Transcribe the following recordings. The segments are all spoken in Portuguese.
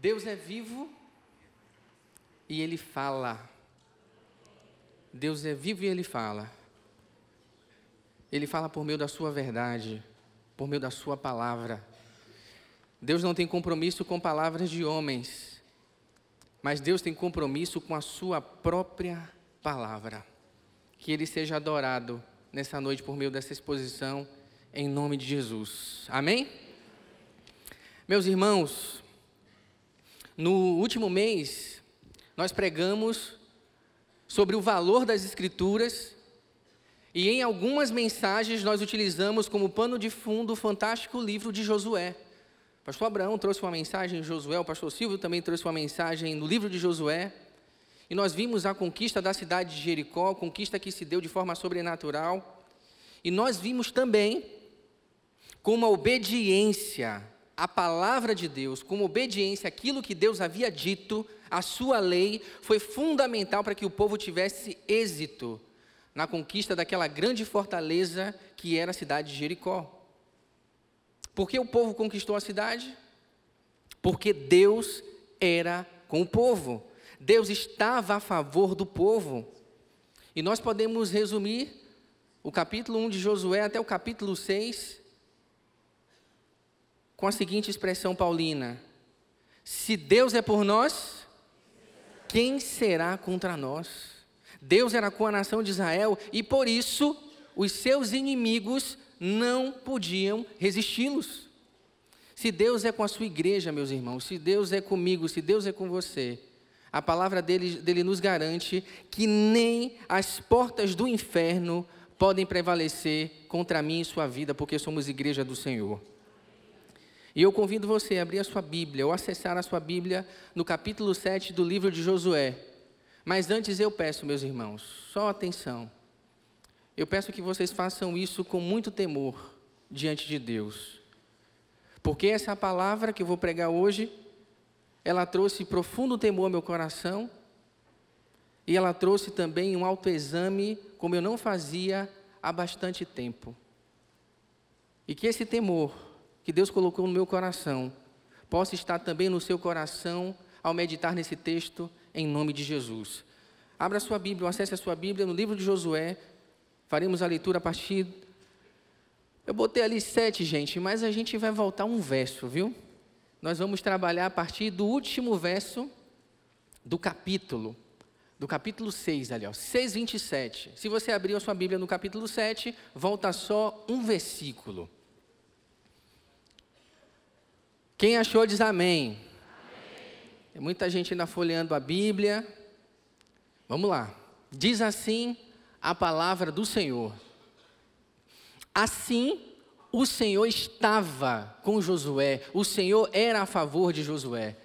Deus é vivo e Ele fala. Deus é vivo e Ele fala. Ele fala por meio da Sua verdade, por meio da Sua palavra. Deus não tem compromisso com palavras de homens, mas Deus tem compromisso com a Sua própria palavra. Que Ele seja adorado nessa noite por meio dessa exposição, em nome de Jesus. Amém? Meus irmãos, no último mês, nós pregamos sobre o valor das Escrituras e em algumas mensagens nós utilizamos como pano de fundo o fantástico livro de Josué. O pastor Abraão trouxe uma mensagem em Josué, o pastor Silvio também trouxe uma mensagem no livro de Josué. E nós vimos a conquista da cidade de Jericó, conquista que se deu de forma sobrenatural. E nós vimos também como a obediência à palavra de Deus, como obediência àquilo que Deus havia dito, a sua lei, foi fundamental para que o povo tivesse êxito na conquista daquela grande fortaleza que era a cidade de Jericó. Por que o povo conquistou a cidade? Porque Deus era com o povo. Deus estava a favor do povo. E nós podemos resumir o capítulo 1 de Josué até o capítulo 6 com a seguinte expressão paulina: Se Deus é por nós, quem será contra nós? Deus era com a nação de Israel e por isso os seus inimigos não podiam resisti-los. Se Deus é com a sua igreja, meus irmãos, se Deus é comigo, se Deus é com você, a palavra dele, dele nos garante que nem as portas do inferno podem prevalecer contra mim e sua vida, porque somos igreja do Senhor. E eu convido você a abrir a sua Bíblia ou acessar a sua Bíblia no capítulo 7 do livro de Josué. Mas antes eu peço, meus irmãos, só atenção. Eu peço que vocês façam isso com muito temor diante de Deus. Porque essa palavra que eu vou pregar hoje, ela trouxe profundo temor ao meu coração e ela trouxe também um autoexame como eu não fazia há bastante tempo. E que esse temor que Deus colocou no meu coração possa estar também no seu coração ao meditar nesse texto em nome de Jesus. Abra sua Bíblia, acesse a sua Bíblia no livro de Josué. Faremos a leitura a partir. Eu botei ali sete, gente, mas a gente vai voltar um verso, viu? Nós vamos trabalhar a partir do último verso do capítulo. Do capítulo 6 ali, ó, 6, 27. Se você abrir a sua Bíblia no capítulo 7, volta só um versículo. Quem achou diz amém. Tem muita gente ainda folheando a Bíblia. Vamos lá. Diz assim a palavra do Senhor. Assim, o Senhor estava com Josué, o Senhor era a favor de Josué.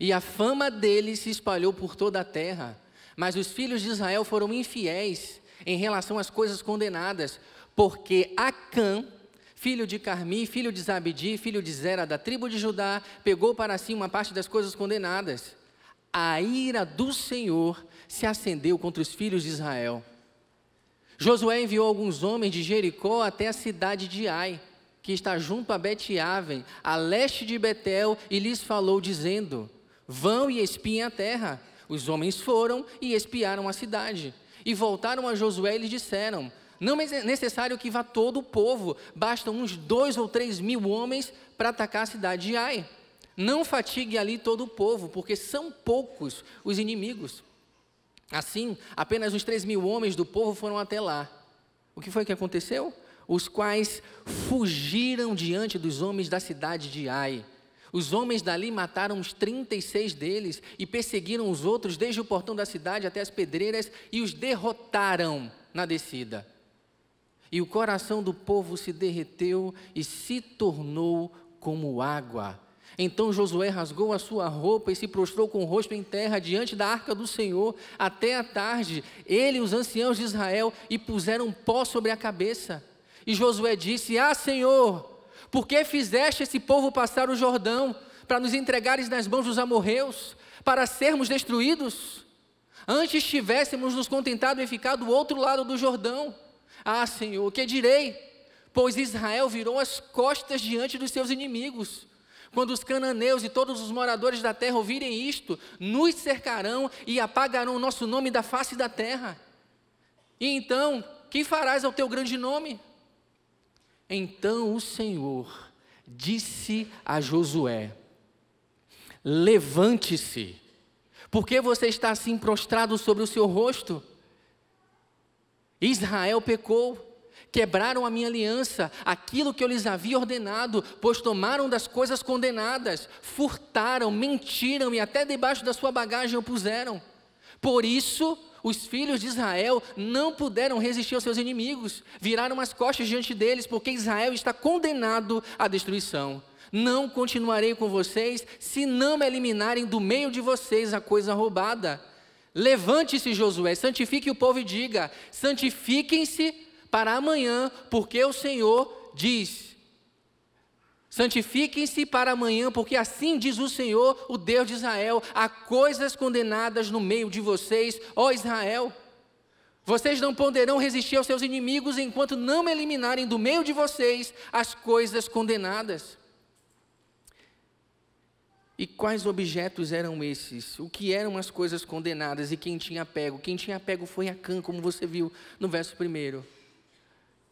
E a fama dele se espalhou por toda a terra. Mas os filhos de Israel foram infiéis em relação às coisas condenadas, porque Acã, filho de Carmi, filho de Zabdi, filho de Zera, da tribo de Judá, pegou para si uma parte das coisas condenadas. A ira do Senhor se acendeu contra os filhos de Israel. Josué enviou alguns homens de Jericó até a cidade de Ai, que está junto a Bet-Aven, a leste de Betel, e lhes falou, dizendo: Vão e espiem a terra. Os homens foram e espiaram a cidade. E voltaram a Josué e lhe disseram: não é necessário que vá todo o povo, bastam uns dois ou três mil homens para atacar a cidade de Ai. Não fatigue ali todo o povo, porque são poucos os inimigos. Assim, apenas uns três mil homens do povo foram até lá. O que foi que aconteceu? Os quais fugiram diante dos homens da cidade de Ai. Os homens dali mataram os 36 deles e perseguiram os outros desde o portão da cidade até as pedreiras e os derrotaram na descida. E o coração do povo se derreteu e se tornou como água. Então Josué rasgou a sua roupa e se prostrou com o rosto em terra diante da arca do Senhor até a tarde. Ele e os anciãos de Israel e puseram pó sobre a cabeça. E Josué disse: Ah, Senhor, por que fizeste esse povo passar o Jordão para nos entregares nas mãos dos amorreus, para sermos destruídos? Antes tivéssemos nos contentado em ficar do outro lado do Jordão. Ah, Senhor, que direi? Pois Israel virou as costas diante dos seus inimigos. Quando os cananeus e todos os moradores da terra ouvirem isto, nos cercarão e apagarão o nosso nome da face da terra. E então, que farás ao teu grande nome? Então o Senhor disse a Josué: Levante-se, porque você está assim prostrado sobre o seu rosto? Israel pecou quebraram a minha aliança, aquilo que eu lhes havia ordenado, pois tomaram das coisas condenadas, furtaram, mentiram e até debaixo da sua bagagem o puseram. Por isso, os filhos de Israel não puderam resistir aos seus inimigos, viraram as costas diante deles, porque Israel está condenado à destruição. Não continuarei com vocês se não me eliminarem do meio de vocês a coisa roubada. Levante-se, Josué, santifique o povo e diga: santifiquem-se para amanhã, porque o Senhor diz: Santifiquem-se para amanhã, porque assim diz o Senhor, o Deus de Israel: há coisas condenadas no meio de vocês, ó Israel. Vocês não poderão resistir aos seus inimigos enquanto não eliminarem do meio de vocês as coisas condenadas. E quais objetos eram esses? O que eram as coisas condenadas e quem tinha pego? Quem tinha pego foi Acã, como você viu no verso primeiro.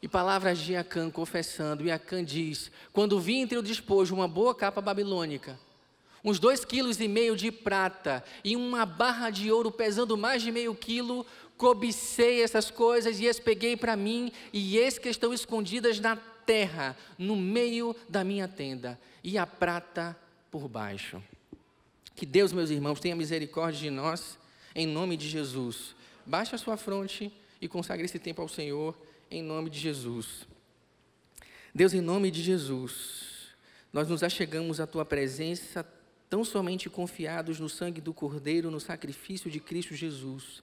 E palavras de Acã confessando, e Acã diz: Quando vi entre o despojo uma boa capa babilônica, uns dois quilos e meio de prata e uma barra de ouro pesando mais de meio quilo, cobicei essas coisas e as peguei para mim, e eis que estão escondidas na terra, no meio da minha tenda, e a prata por baixo. Que Deus, meus irmãos, tenha misericórdia de nós, em nome de Jesus. Baixe a sua fronte e consagre esse tempo ao Senhor em nome de Jesus. Deus, em nome de Jesus, nós nos achegamos à tua presença tão somente confiados no sangue do Cordeiro, no sacrifício de Cristo Jesus.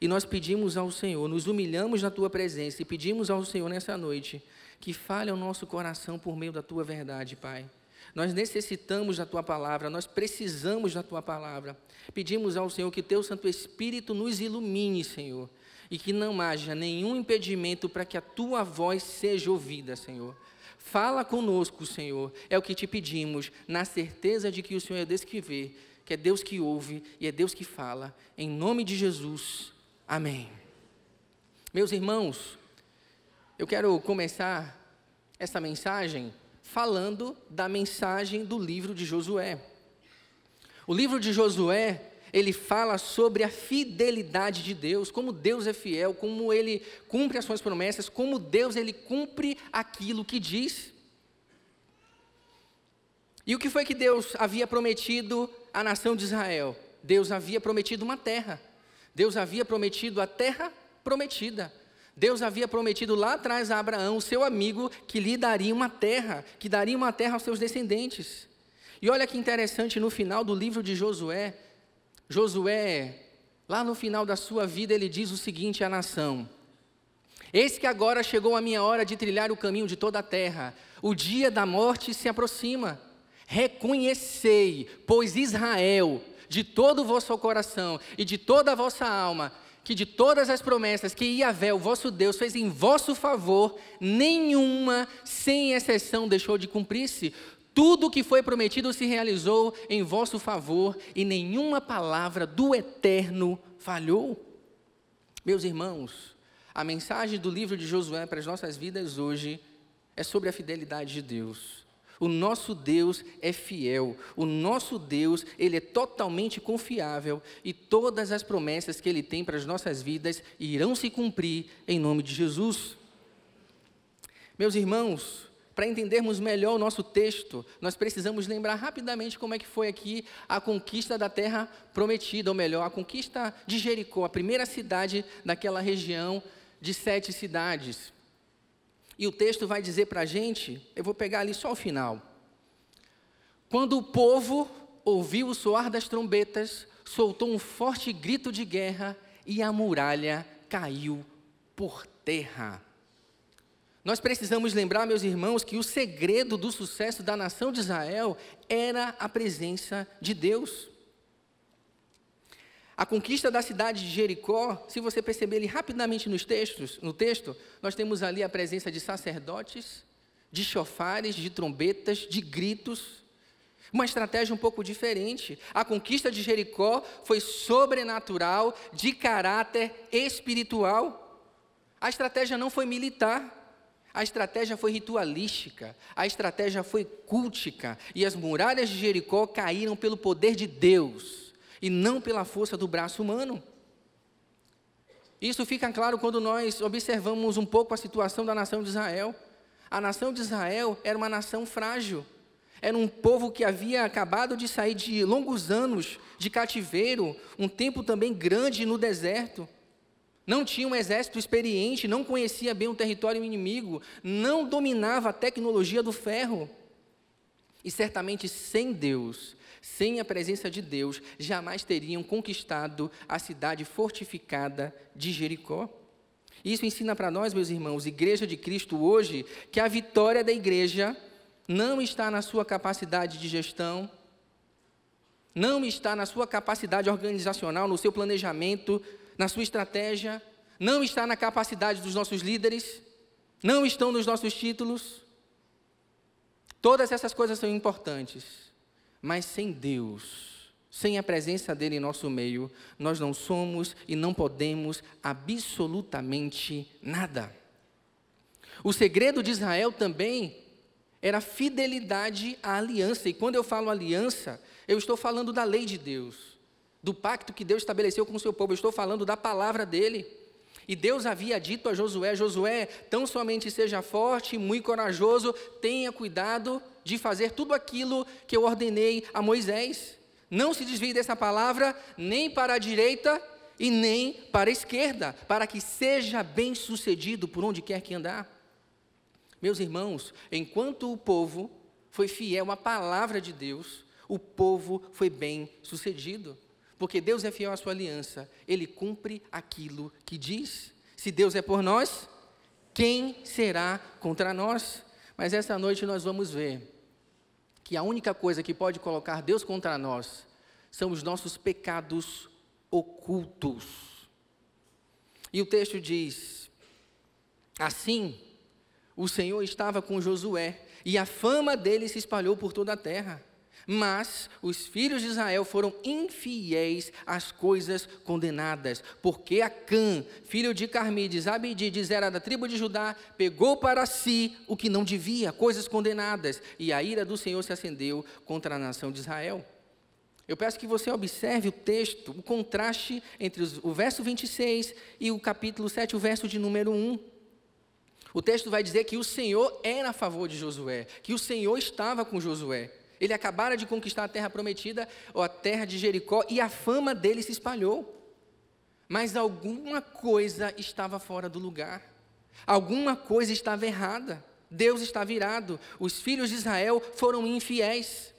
E nós pedimos ao Senhor, nos humilhamos na tua presença e pedimos ao Senhor nessa noite que fale ao nosso coração por meio da tua verdade, Pai. Nós necessitamos da tua palavra, nós precisamos da tua palavra. Pedimos ao Senhor que teu Santo Espírito nos ilumine, Senhor, e que não haja nenhum impedimento para que a tua voz seja ouvida, Senhor. Fala conosco, Senhor, é o que te pedimos, na certeza de que o Senhor é Deus que vê, que é Deus que ouve e é Deus que fala. Em nome de Jesus, amém. Meus irmãos, eu quero começar essa mensagem falando da mensagem do livro de Josué. O livro de Josué ele fala sobre a fidelidade de Deus, como Deus é fiel, como ele cumpre as suas promessas, como Deus ele cumpre aquilo que diz. E o que foi que Deus havia prometido à nação de Israel? Deus havia prometido uma terra. Deus havia prometido a terra prometida. Deus havia prometido lá atrás a Abraão, seu amigo, que lhe daria uma terra, que daria uma terra aos seus descendentes. E olha que interessante, no final do livro de Josué, Josué, lá no final da sua vida, ele diz o seguinte à nação: Eis que agora chegou a minha hora de trilhar o caminho de toda a terra, o dia da morte se aproxima. Reconhecei, pois Israel, de todo o vosso coração e de toda a vossa alma, que de todas as promessas que Iavé, o vosso Deus, fez em vosso favor, nenhuma, sem exceção, deixou de cumprir-se. Tudo o que foi prometido se realizou em vosso favor e nenhuma palavra do eterno falhou. Meus irmãos, a mensagem do livro de Josué para as nossas vidas hoje é sobre a fidelidade de Deus. O nosso Deus é fiel, o nosso Deus, ele é totalmente confiável e todas as promessas que ele tem para as nossas vidas irão se cumprir em nome de Jesus. Meus irmãos, para entendermos melhor o nosso texto, nós precisamos lembrar rapidamente como é que foi aqui a conquista da terra prometida, ou melhor, a conquista de Jericó, a primeira cidade daquela região de sete cidades. E o texto vai dizer para a gente, eu vou pegar ali só o final. Quando o povo ouviu o soar das trombetas, soltou um forte grito de guerra e a muralha caiu por terra. Nós precisamos lembrar, meus irmãos, que o segredo do sucesso da nação de Israel era a presença de Deus. A conquista da cidade de Jericó, se você perceber ali rapidamente nos textos, no texto, nós temos ali a presença de sacerdotes, de chofares, de trombetas, de gritos. Uma estratégia um pouco diferente. A conquista de Jericó foi sobrenatural, de caráter espiritual. A estratégia não foi militar. A estratégia foi ritualística, a estratégia foi cultica, e as muralhas de Jericó caíram pelo poder de Deus e não pela força do braço humano. Isso fica claro quando nós observamos um pouco a situação da nação de Israel. A nação de Israel era uma nação frágil, era um povo que havia acabado de sair de longos anos de cativeiro, um tempo também grande no deserto. Não tinha um exército experiente, não conhecia bem o território inimigo, não dominava a tecnologia do ferro. E certamente sem Deus, sem a presença de Deus, jamais teriam conquistado a cidade fortificada de Jericó. Isso ensina para nós, meus irmãos, Igreja de Cristo hoje, que a vitória da igreja não está na sua capacidade de gestão, não está na sua capacidade organizacional, no seu planejamento, na sua estratégia, não está na capacidade dos nossos líderes, não estão nos nossos títulos. Todas essas coisas são importantes, mas sem Deus, sem a presença dele em nosso meio, nós não somos e não podemos absolutamente nada. O segredo de Israel também era fidelidade à aliança. E quando eu falo aliança, eu estou falando da lei de Deus, do pacto que Deus estabeleceu com o seu povo, eu estou falando da palavra dele. E Deus havia dito a Josué: Josué, tão somente seja forte muito corajoso, tenha cuidado de fazer tudo aquilo que eu ordenei a Moisés. Não se desvie dessa palavra, nem para a direita e nem para a esquerda, para que seja bem sucedido por onde quer que andar. Meus irmãos, enquanto o povo foi fiel à palavra de Deus, o povo foi bem sucedido. Porque Deus é fiel à sua aliança, ele cumpre aquilo que diz. Se Deus é por nós, quem será contra nós? Mas essa noite nós vamos ver que a única coisa que pode colocar Deus contra nós são os nossos pecados ocultos. E o texto diz: Assim, o Senhor estava com Josué, e a fama dele se espalhou por toda a terra. Mas os filhos de Israel foram infiéis às coisas condenadas, porque Acã, filho de Carmides, Abidides, era da tribo de Judá, pegou para si o que não devia, coisas condenadas, e a ira do Senhor se acendeu contra a nação de Israel. Eu peço que você observe o texto, o contraste entre o verso 26 e o capítulo 7, o verso de número 1. O texto vai dizer que o Senhor era a favor de Josué, que o Senhor estava com Josué. Ele acabara de conquistar a terra prometida, ou a terra de Jericó, e a fama dele se espalhou. Mas alguma coisa estava fora do lugar. Alguma coisa estava errada. Deus estava virado. Os filhos de Israel foram infiéis.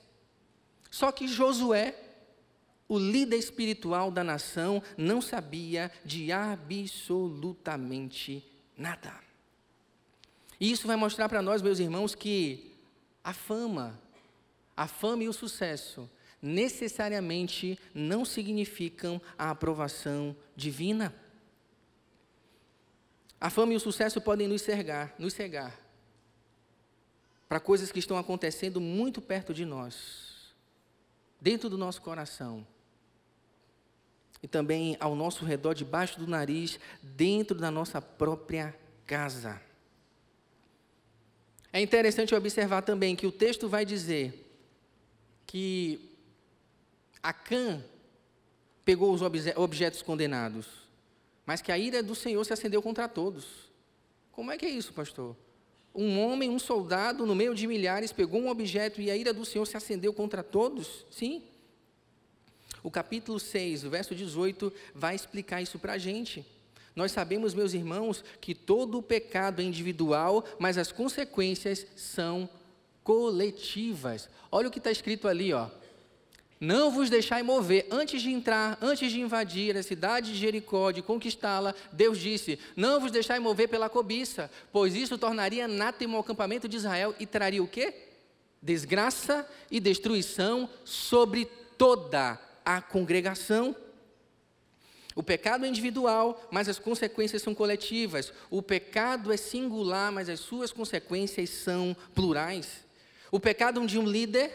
Só que Josué, o líder espiritual da nação, não sabia de absolutamente nada. E isso vai mostrar para nós, meus irmãos, que a fama, a fama e o sucesso necessariamente não significam a aprovação divina. A fama e o sucesso podem nos cegar, nos cegar para coisas que estão acontecendo muito perto de nós, dentro do nosso coração, e também ao nosso redor, debaixo do nariz, dentro da nossa própria casa. É interessante observar também que o texto vai dizer que Acã pegou os objetos condenados, mas que a ira do Senhor se acendeu contra todos. Como é que é isso, pastor? Um homem, um soldado, no meio de milhares, pegou um objeto e a ira do Senhor se acendeu contra todos? Sim. O capítulo 6, o verso 18, vai explicar isso para a gente. Nós sabemos, meus irmãos, que todo o pecado é individual, mas as consequências são coletivas. Olha o que está escrito ali, ó. Não vos deixai mover. Antes de entrar, antes de invadir a cidade de Jericó, de conquistá-la, Deus disse: Não vos deixai mover pela cobiça, pois isso tornaria anátema o acampamento de Israel e traria o quê? Desgraça e destruição sobre toda a congregação. O pecado é individual, mas as consequências são coletivas. O pecado é singular, mas as suas consequências são plurais. O pecado de um líder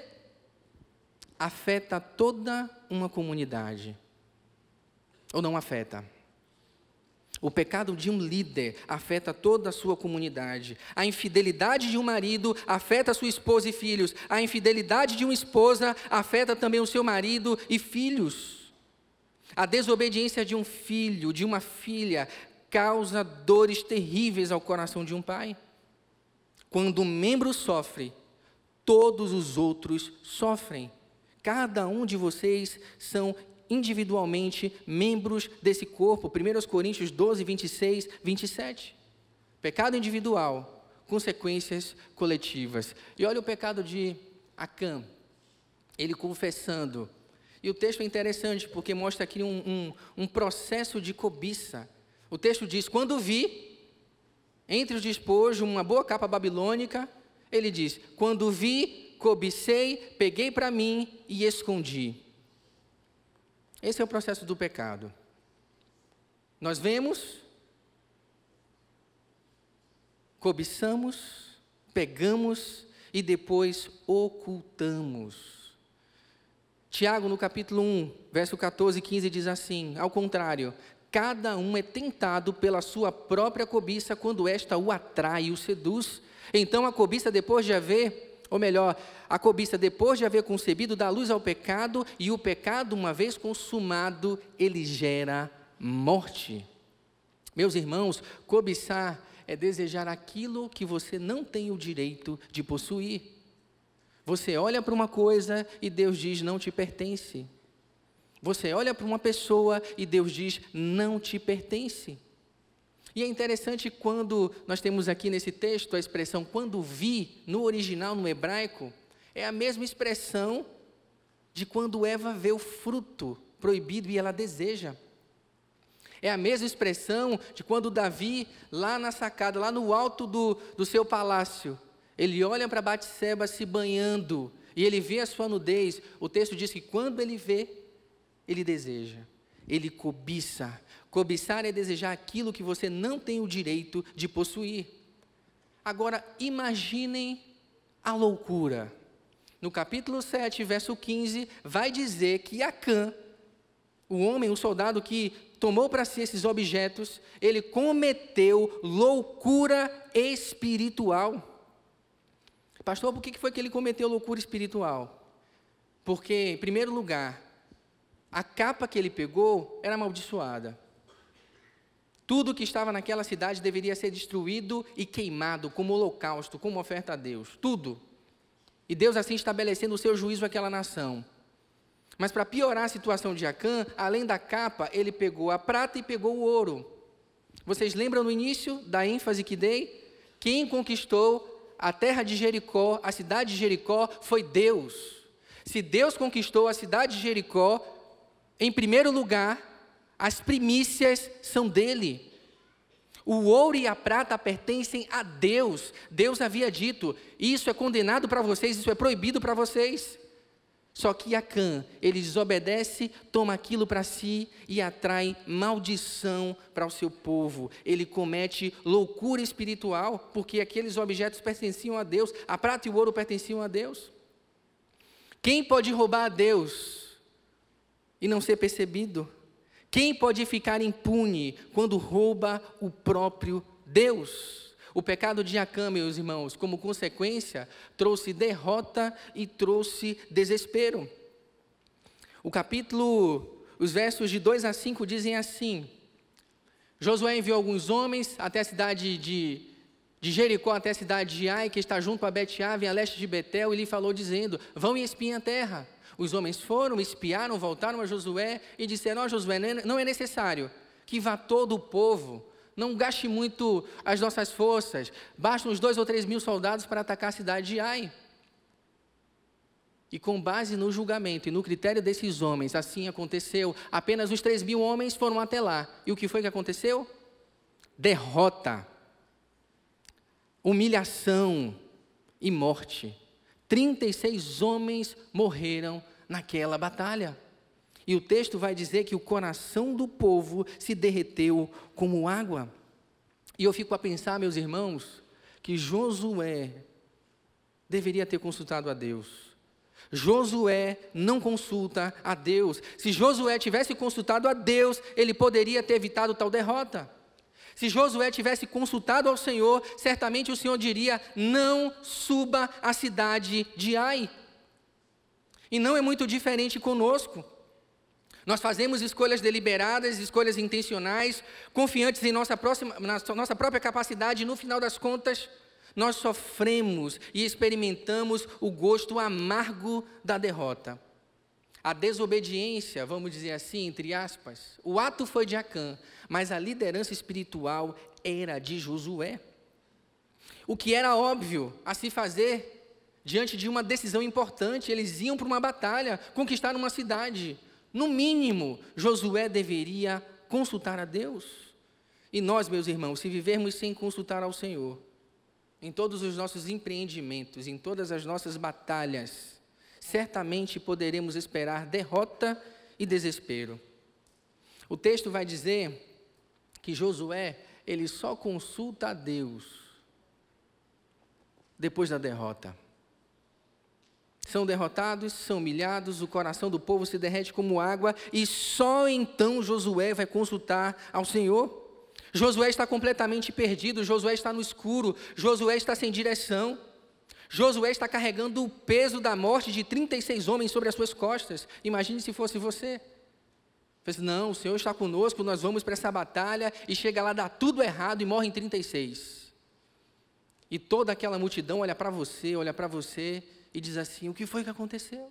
afeta toda uma comunidade. Ou não afeta? O pecado de um líder afeta toda a sua comunidade. A infidelidade de um marido afeta sua esposa e filhos. A infidelidade de uma esposa afeta também o seu marido e filhos. A desobediência de um filho, de uma filha, causa dores terríveis ao coração de um pai. Quando um membro sofre, todos os outros sofrem. Cada um de vocês são individualmente membros desse corpo. 1 Coríntios 12, 26, 27. Pecado individual, consequências coletivas. E olha o pecado de Acã, ele confessando. E o texto é interessante porque mostra aqui um, um, um processo de cobiça. O texto diz: Quando vi, entre os despojos, uma boa capa babilônica, ele diz: Quando vi, cobicei, peguei para mim e escondi. Esse é o processo do pecado. Nós vemos, cobiçamos, pegamos e depois ocultamos. Tiago, no capítulo 1, verso 14 e 15, diz assim: Ao contrário, cada um é tentado pela sua própria cobiça quando esta o atrai e o seduz. Então a cobiça, depois de haver ou melhor, a cobiça, depois de haver concebido, dá luz ao pecado, e o pecado, uma vez consumado, ele gera morte. Meus irmãos, cobiçar é desejar aquilo que você não tem o direito de possuir. Você olha para uma coisa e Deus diz: não te pertence. Você olha para uma pessoa e Deus diz: não te pertence. E é interessante quando nós temos aqui nesse texto a expressão quando vi, no original, no hebraico, é a mesma expressão de quando Eva vê o fruto proibido e ela deseja. É a mesma expressão de quando Davi, lá na sacada, lá no alto do, do seu palácio, ele olha para Batseba se banhando e ele vê a sua nudez. O texto diz que quando ele vê, ele deseja, ele cobiça, Cobiçar é desejar aquilo que você não tem o direito de possuir. Agora, imaginem a loucura. No capítulo 7, verso 15, vai dizer que Acã, o homem, o soldado que tomou para si esses objetos, ele cometeu loucura espiritual. Pastor, por que foi que ele cometeu loucura espiritual? Porque, em primeiro lugar, a capa que ele pegou era amaldiçoada. Tudo que estava naquela cidade deveria ser destruído e queimado como holocausto, como oferta a Deus. Tudo. E Deus assim estabelecendo o seu juízo àquela nação. Mas para piorar a situação de Acã, além da capa, ele pegou a prata e pegou o ouro. Vocês lembram no início da ênfase que dei? Quem conquistou a terra de Jericó, a cidade de Jericó, foi Deus. Se Deus conquistou a cidade de Jericó, em primeiro lugar, as primícias são dele. O ouro e a prata pertencem a Deus. Deus havia dito: isso é condenado para vocês, isso é proibido para vocês. Só que Acã, ele desobedece, toma aquilo para si e atrai maldição para o seu povo. Ele comete loucura espiritual, porque aqueles objetos pertenciam a Deus, a prata e o ouro pertenciam a Deus. Quem pode roubar a Deus e não ser percebido? Quem pode ficar impune quando rouba o próprio Deus? O pecado de Acã, meus irmãos, como consequência, trouxe derrota e trouxe desespero. O capítulo, os versos de 2 a 5 dizem assim: Josué enviou alguns homens até a cidade de, de Jericó, até a cidade de Ai, que está junto a Bet-Ave, a leste de Betel, e lhe falou, dizendo: Vão e espiem a terra. Os homens foram, espiaram, voltaram a Josué e disseram: Ó oh, Josué, não é necessário que vá todo o povo, não gaste muito as nossas forças, bastam uns dois ou três mil soldados para atacar a cidade de Ai. E com base no julgamento e no critério desses homens, assim aconteceu. Apenas os três mil homens foram até lá. E o que foi que aconteceu? Derrota, humilhação e morte. 36 homens morreram naquela batalha. E o texto vai dizer que o coração do povo se derreteu como água. E eu fico a pensar, meus irmãos, que Josué deveria ter consultado a Deus. Josué não consulta a Deus. Se Josué tivesse consultado a Deus, ele poderia ter evitado tal derrota. Se Josué tivesse consultado ao Senhor, certamente o Senhor diria: Não suba a cidade de Ai. E não é muito diferente conosco. Nós fazemos escolhas deliberadas, escolhas intencionais, confiantes em nossa, próxima, nossa própria capacidade, e no final das contas, nós sofremos e experimentamos o gosto amargo da derrota. A desobediência, vamos dizer assim, entre aspas, o ato foi de Acã, mas a liderança espiritual era de Josué. O que era óbvio a se fazer diante de uma decisão importante, eles iam para uma batalha, conquistar uma cidade. No mínimo, Josué deveria consultar a Deus. E nós, meus irmãos, se vivermos sem consultar ao Senhor, em todos os nossos empreendimentos, em todas as nossas batalhas, certamente poderemos esperar derrota e desespero. O texto vai dizer que Josué, ele só consulta a Deus depois da derrota. São derrotados, são humilhados, o coração do povo se derrete como água, e só então Josué vai consultar ao Senhor. Josué está completamente perdido, Josué está no escuro, Josué está sem direção. Josué está carregando o peso da morte de 36 homens sobre as suas costas. Imagine se fosse você. Fez, não, o Senhor está conosco, nós vamos para essa batalha e chega lá, dá tudo errado e morre em 36. E toda aquela multidão olha para você, olha para você e diz assim: o que foi que aconteceu?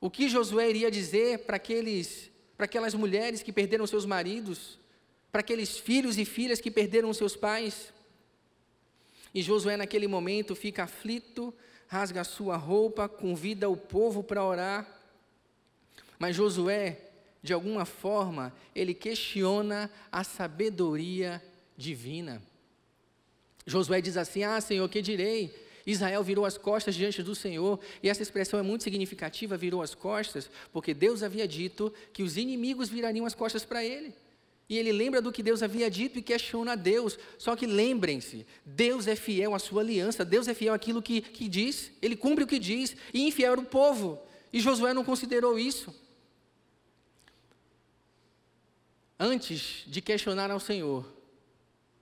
O que Josué iria dizer para aqueles, para aquelas mulheres que perderam seus maridos, para aqueles filhos e filhas que perderam seus pais? E Josué, naquele momento, fica aflito, rasga a sua roupa, convida o povo para orar. Mas Josué, de alguma forma, ele questiona a sabedoria divina. Josué diz assim: Ah, Senhor, que direi? Israel virou as costas diante do Senhor, e essa expressão é muito significativa, virou as costas, porque Deus havia dito que os inimigos virariam as costas para ele. E ele lembra do que Deus havia dito e questiona Deus. Só que lembrem-se, Deus é fiel à sua aliança, Deus é fiel àquilo que, que diz, ele cumpre o que diz, e infiel era o povo. E Josué não considerou isso. Antes de questionar ao Senhor,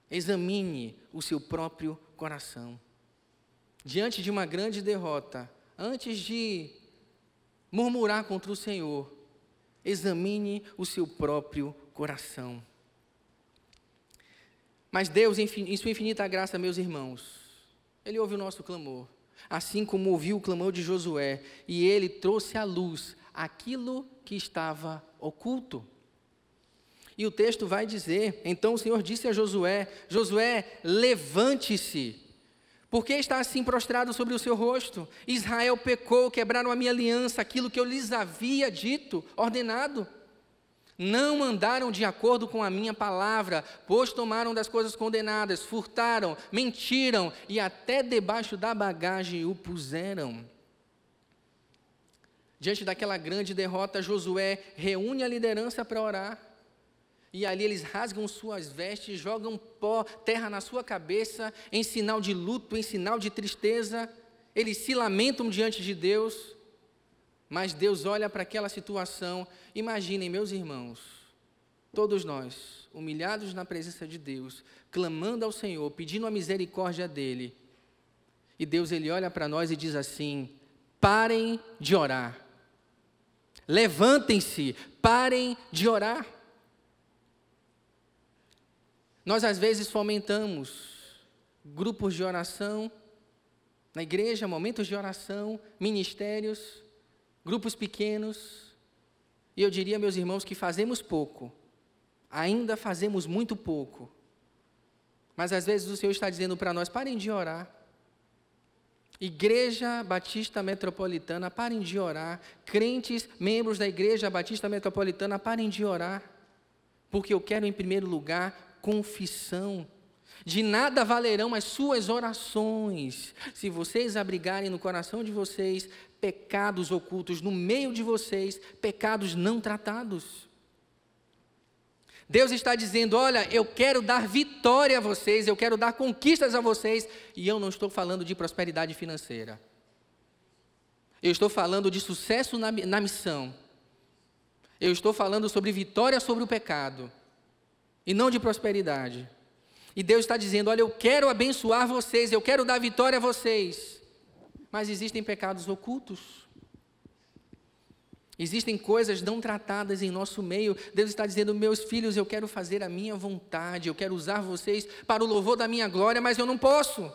examine o seu próprio coração diante de uma grande derrota, antes de murmurar contra o Senhor, examine o seu próprio coração. Mas Deus, em sua infinita graça, meus irmãos, Ele ouve o nosso clamor, assim como ouviu o clamor de Josué, e Ele trouxe à luz aquilo que estava oculto. E o texto vai dizer: Então o Senhor disse a Josué: Josué, levante-se por que está assim prostrado sobre o seu rosto? Israel pecou, quebraram a minha aliança, aquilo que eu lhes havia dito, ordenado. Não andaram de acordo com a minha palavra, pois tomaram das coisas condenadas, furtaram, mentiram e até debaixo da bagagem o puseram. Diante daquela grande derrota, Josué reúne a liderança para orar. E ali eles rasgam suas vestes, jogam pó, terra na sua cabeça, em sinal de luto, em sinal de tristeza. Eles se lamentam diante de Deus. Mas Deus olha para aquela situação. Imaginem, meus irmãos, todos nós, humilhados na presença de Deus, clamando ao Senhor, pedindo a misericórdia dele. E Deus ele olha para nós e diz assim: parem de orar. Levantem-se, parem de orar. Nós às vezes fomentamos grupos de oração na igreja, momentos de oração, ministérios, grupos pequenos. E eu diria, meus irmãos, que fazemos pouco. Ainda fazemos muito pouco. Mas às vezes o Senhor está dizendo para nós: parem de orar. Igreja Batista Metropolitana, parem de orar. Crentes, membros da Igreja Batista Metropolitana, parem de orar. Porque eu quero, em primeiro lugar, confissão. De nada valerão as suas orações, se vocês abrigarem no coração de vocês pecados ocultos, no meio de vocês, pecados não tratados. Deus está dizendo: olha, eu quero dar vitória a vocês, eu quero dar conquistas a vocês, e eu não estou falando de prosperidade financeira. Eu estou falando de sucesso na, na missão. Eu estou falando sobre vitória sobre o pecado. E não de prosperidade. E Deus está dizendo: Olha, eu quero abençoar vocês, eu quero dar vitória a vocês. Mas existem pecados ocultos. Existem coisas não tratadas em nosso meio. Deus está dizendo: Meus filhos, eu quero fazer a minha vontade, eu quero usar vocês para o louvor da minha glória, mas eu não posso.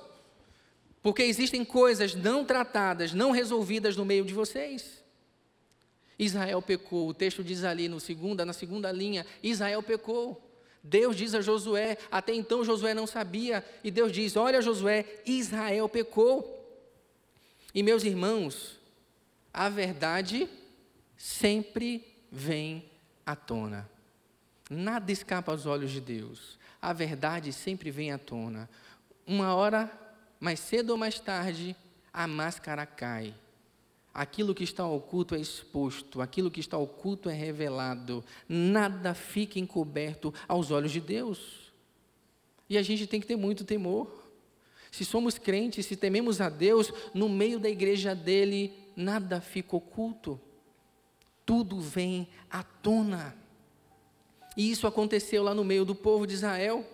Porque existem coisas não tratadas, não resolvidas no meio de vocês. Israel pecou. O texto diz ali no segunda, na segunda linha: Israel pecou. Deus diz a Josué, até então Josué não sabia, e Deus diz: Olha, Josué, Israel pecou. E meus irmãos, a verdade sempre vem à tona. Nada escapa aos olhos de Deus. A verdade sempre vem à tona. Uma hora, mais cedo ou mais tarde, a máscara cai. Aquilo que está oculto é exposto, aquilo que está oculto é revelado. Nada fica encoberto aos olhos de Deus. E a gente tem que ter muito temor. Se somos crentes, se tememos a Deus, no meio da igreja dele, nada fica oculto. Tudo vem à tona. E isso aconteceu lá no meio do povo de Israel.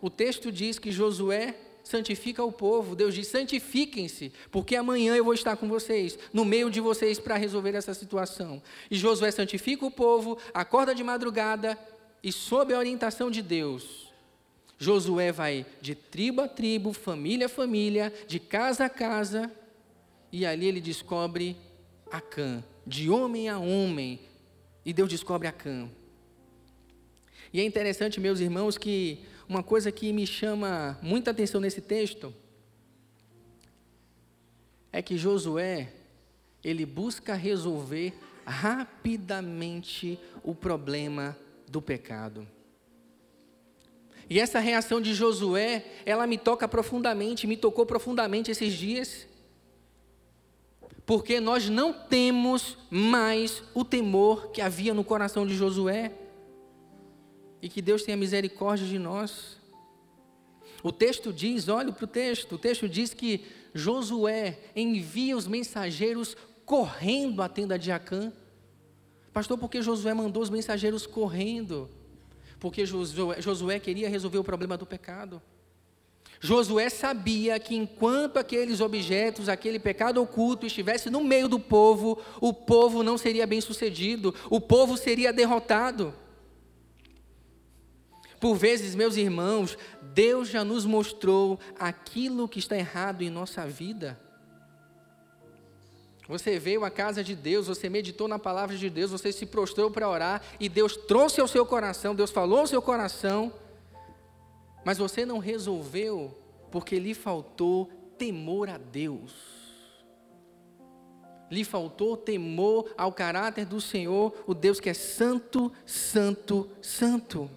O texto diz que Josué santifica o povo. Deus diz: santifiquem-se, porque amanhã eu vou estar com vocês, no meio de vocês, para resolver essa situação. E Josué santifica o povo, acorda de madrugada e, sob a orientação de Deus, Josué vai de tribo a tribo, família a família, de casa a casa, e ali ele descobre Acã, de homem a homem, e Deus descobre Acã. E é interessante, meus irmãos, que uma coisa que me chama muita atenção nesse texto é que Josué, ele busca resolver rapidamente o problema do pecado. E essa reação de Josué, ela me toca profundamente, me tocou profundamente esses dias, porque nós não temos mais o temor que havia no coração de Josué e que Deus tenha misericórdia de nós. O texto diz, olhe para o texto, o texto diz que Josué envia os mensageiros correndo à tenda de Acã. Pastor, por que Josué mandou os mensageiros correndo? Porque Josué, Josué queria resolver o problema do pecado. Josué sabia que enquanto aqueles objetos, aquele pecado oculto estivesse no meio do povo, o povo não seria bem sucedido, o povo seria derrotado. Por vezes, meus irmãos, Deus já nos mostrou aquilo que está errado em nossa vida. Você veio à casa de Deus, você meditou na palavra de Deus, você se prostrou para orar e Deus trouxe ao seu coração, Deus falou ao seu coração, mas você não resolveu porque lhe faltou temor a Deus. Lhe faltou temor ao caráter do Senhor, o Deus que é santo, santo, santo.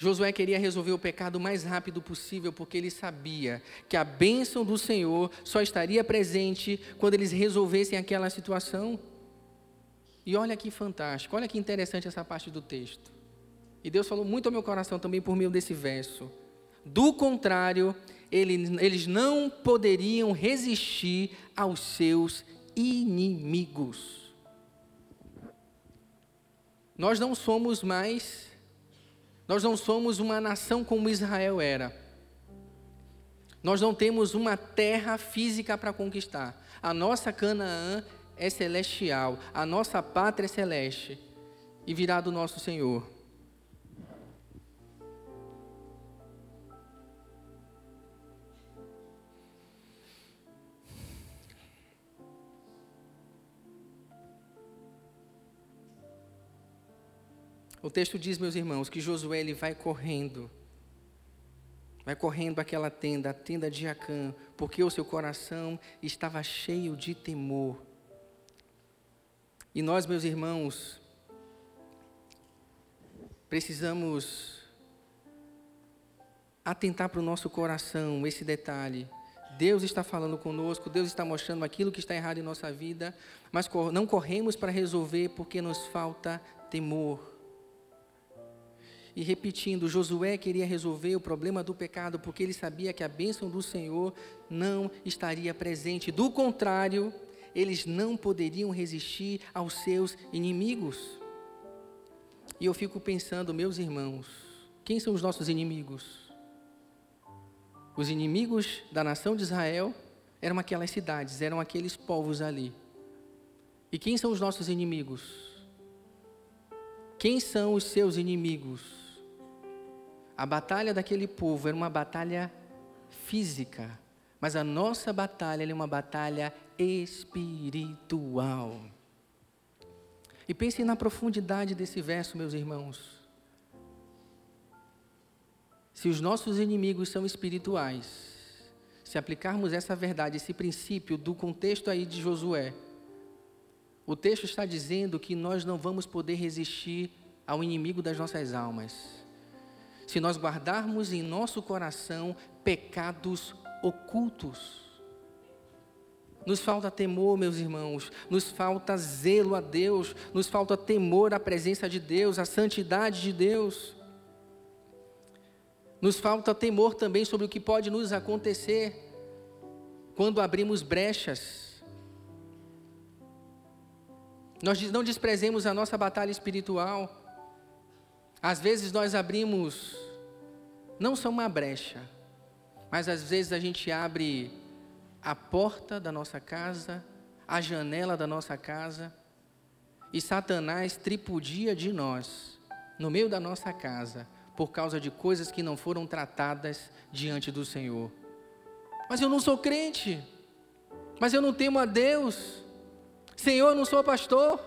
Josué queria resolver o pecado o mais rápido possível, porque ele sabia que a bênção do Senhor só estaria presente quando eles resolvessem aquela situação. E olha que fantástico, olha que interessante essa parte do texto. E Deus falou muito ao meu coração também por meio desse verso. Do contrário, eles não poderiam resistir aos seus inimigos. Nós não somos mais nós não somos uma nação como Israel era. Nós não temos uma terra física para conquistar. A nossa Canaã é celestial, a nossa pátria é celeste e virá do nosso Senhor. O texto diz, meus irmãos, que Josué ele vai correndo. Vai correndo aquela tenda, a tenda de Acã, porque o seu coração estava cheio de temor. E nós, meus irmãos, precisamos atentar para o nosso coração esse detalhe. Deus está falando conosco, Deus está mostrando aquilo que está errado em nossa vida, mas não corremos para resolver porque nos falta temor. E repetindo, Josué queria resolver o problema do pecado porque ele sabia que a bênção do Senhor não estaria presente. Do contrário, eles não poderiam resistir aos seus inimigos. E eu fico pensando, meus irmãos, quem são os nossos inimigos? Os inimigos da nação de Israel eram aquelas cidades, eram aqueles povos ali. E quem são os nossos inimigos? Quem são os seus inimigos? A batalha daquele povo era uma batalha física, mas a nossa batalha é uma batalha espiritual. E pensem na profundidade desse verso, meus irmãos. Se os nossos inimigos são espirituais, se aplicarmos essa verdade, esse princípio do contexto aí de Josué, o texto está dizendo que nós não vamos poder resistir ao inimigo das nossas almas. Se nós guardarmos em nosso coração pecados ocultos. Nos falta temor, meus irmãos, nos falta zelo a Deus, nos falta temor à presença de Deus, à santidade de Deus. Nos falta temor também sobre o que pode nos acontecer quando abrimos brechas. Nós não desprezemos a nossa batalha espiritual. Às vezes nós abrimos não só uma brecha, mas às vezes a gente abre a porta da nossa casa, a janela da nossa casa, e Satanás tripudia de nós, no meio da nossa casa, por causa de coisas que não foram tratadas diante do Senhor. Mas eu não sou crente, mas eu não temo a Deus, Senhor, eu não sou pastor.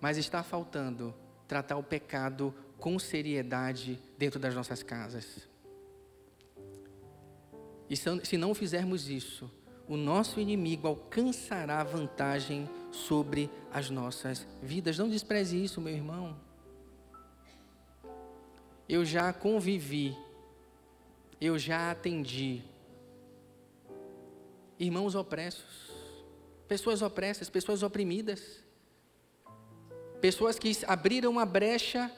Mas está faltando tratar o pecado com seriedade dentro das nossas casas. E se não fizermos isso, o nosso inimigo alcançará vantagem sobre as nossas vidas. Não despreze isso, meu irmão. Eu já convivi, eu já atendi irmãos opressos, pessoas opressas, pessoas oprimidas, pessoas que abriram uma brecha,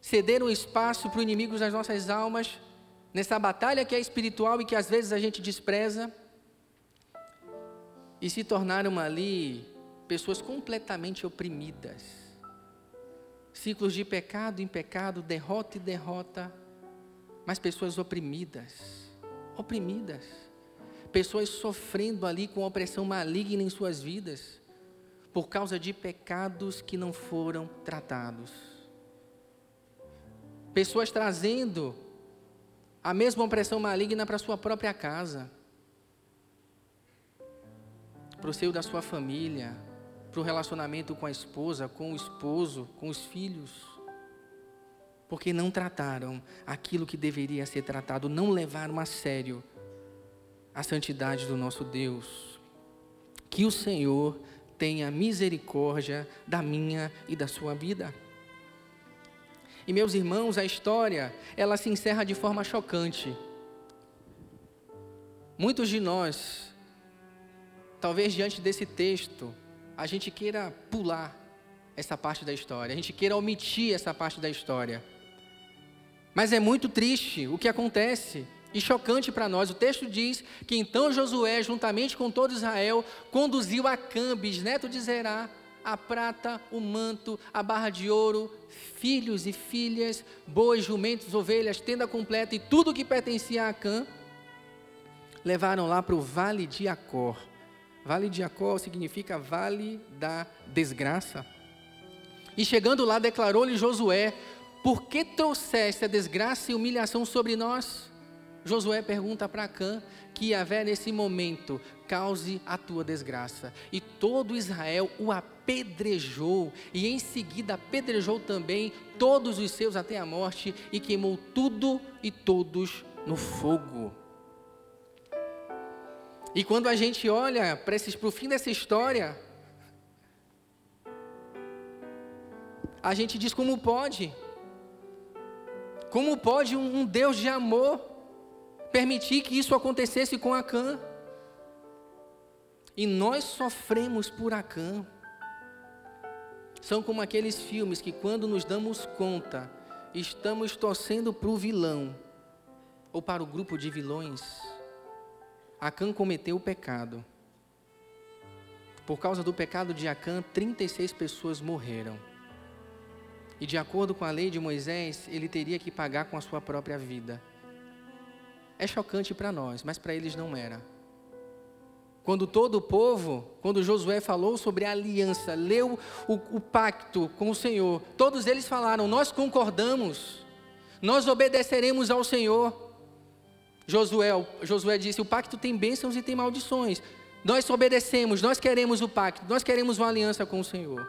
cederam espaço para o inimigo das nossas almas nessa batalha que é espiritual e que às vezes a gente despreza, e se tornaram ali pessoas completamente oprimidas. Ciclos de pecado em pecado, derrota e derrota, mas pessoas oprimidas, oprimidas. Pessoas sofrendo ali com opressão maligna em suas vidas, por causa de pecados que não foram tratados. Pessoas trazendo a mesma opressão maligna para sua própria casa, para o seio da sua família, para o relacionamento com a esposa, com o esposo, com os filhos, porque não trataram aquilo que deveria ser tratado, não levaram a sério a santidade do nosso Deus. Que o Senhor tenha misericórdia da minha e da sua vida. E meus irmãos, a história, ela se encerra de forma chocante. Muitos de nós, talvez diante desse texto, a gente queira pular essa parte da história, a gente queira omitir essa parte da história. Mas é muito triste o que acontece e chocante para nós. O texto diz que então Josué, juntamente com todo Israel, conduziu a Cambis, neto de Zerá, a prata, o manto, a barra de ouro, filhos e filhas, bois, jumentos, ovelhas, tenda completa e tudo que pertencia a Cã, levaram lá para o vale de Acor. Vale de Acor significa vale da desgraça. E chegando lá, declarou-lhe Josué: Por que trouxeste a desgraça e humilhação sobre nós? Josué pergunta para Cã que Yahvé nesse momento cause a tua desgraça. E todo Israel o apedrejou, e em seguida apedrejou também todos os seus até a morte, e queimou tudo e todos no fogo. E quando a gente olha para o fim dessa história, a gente diz como pode? Como pode um Deus de amor permitir que isso acontecesse com Acã. E nós sofremos por Acã. São como aqueles filmes que, quando nos damos conta estamos torcendo para o vilão ou para o grupo de vilões. Acã cometeu o pecado. Por causa do pecado de Acã, 36 pessoas morreram. E de acordo com a lei de Moisés, ele teria que pagar com a sua própria vida. É chocante para nós, mas para eles não era. Quando todo o povo, quando Josué falou sobre a aliança, leu o, o, pacto com o Senhor, todos eles falaram: Nós concordamos, nós obedeceremos ao Senhor. Josué, Josué disse: O pacto tem bênçãos e tem maldições. Nós obedecemos, nós queremos o pacto, nós queremos uma aliança com o Senhor.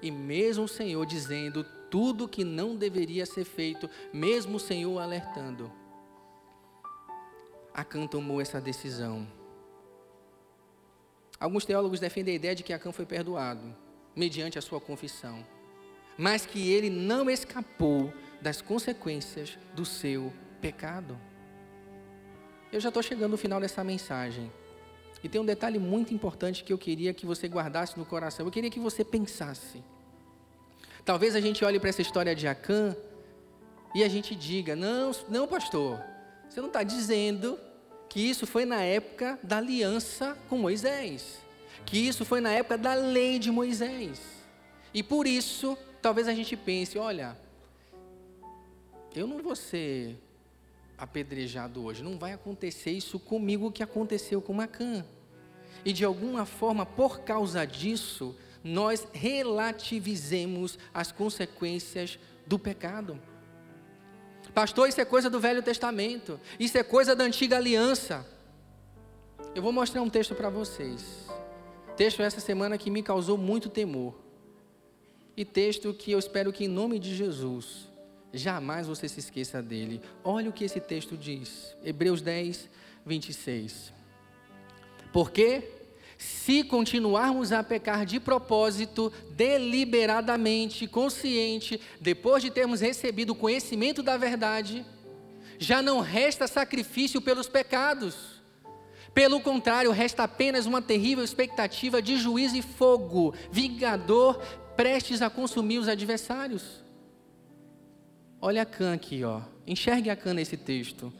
E mesmo o Senhor dizendo tudo que não deveria ser feito, mesmo o Senhor alertando, Acã tomou essa decisão. Alguns teólogos defendem a ideia de que Acã foi perdoado, mediante a sua confissão, mas que ele não escapou das consequências do seu pecado. Eu já estou chegando no final dessa mensagem. E tem um detalhe muito importante que eu queria que você guardasse no coração. Eu queria que você pensasse. Talvez a gente olhe para essa história de Acã e a gente diga: não, não, pastor, você não está dizendo que isso foi na época da aliança com Moisés, que isso foi na época da lei de Moisés. E por isso, talvez a gente pense: olha, eu não vou ser apedrejado hoje. Não vai acontecer isso comigo que aconteceu com Macã. E de alguma forma, por causa disso, nós relativizemos as consequências do pecado. Pastor, isso é coisa do Velho Testamento, isso é coisa da antiga aliança. Eu vou mostrar um texto para vocês. Texto essa semana que me causou muito temor. E texto que eu espero que, em nome de Jesus, Jamais você se esqueça dele. Olha o que esse texto diz. Hebreus 10, 26. Porque se continuarmos a pecar de propósito, deliberadamente, consciente, depois de termos recebido o conhecimento da verdade, já não resta sacrifício pelos pecados. Pelo contrário, resta apenas uma terrível expectativa de juízo e fogo, vingador, prestes a consumir os adversários. Olha a Cã aqui, ó. Enxergue a Cã nesse texto.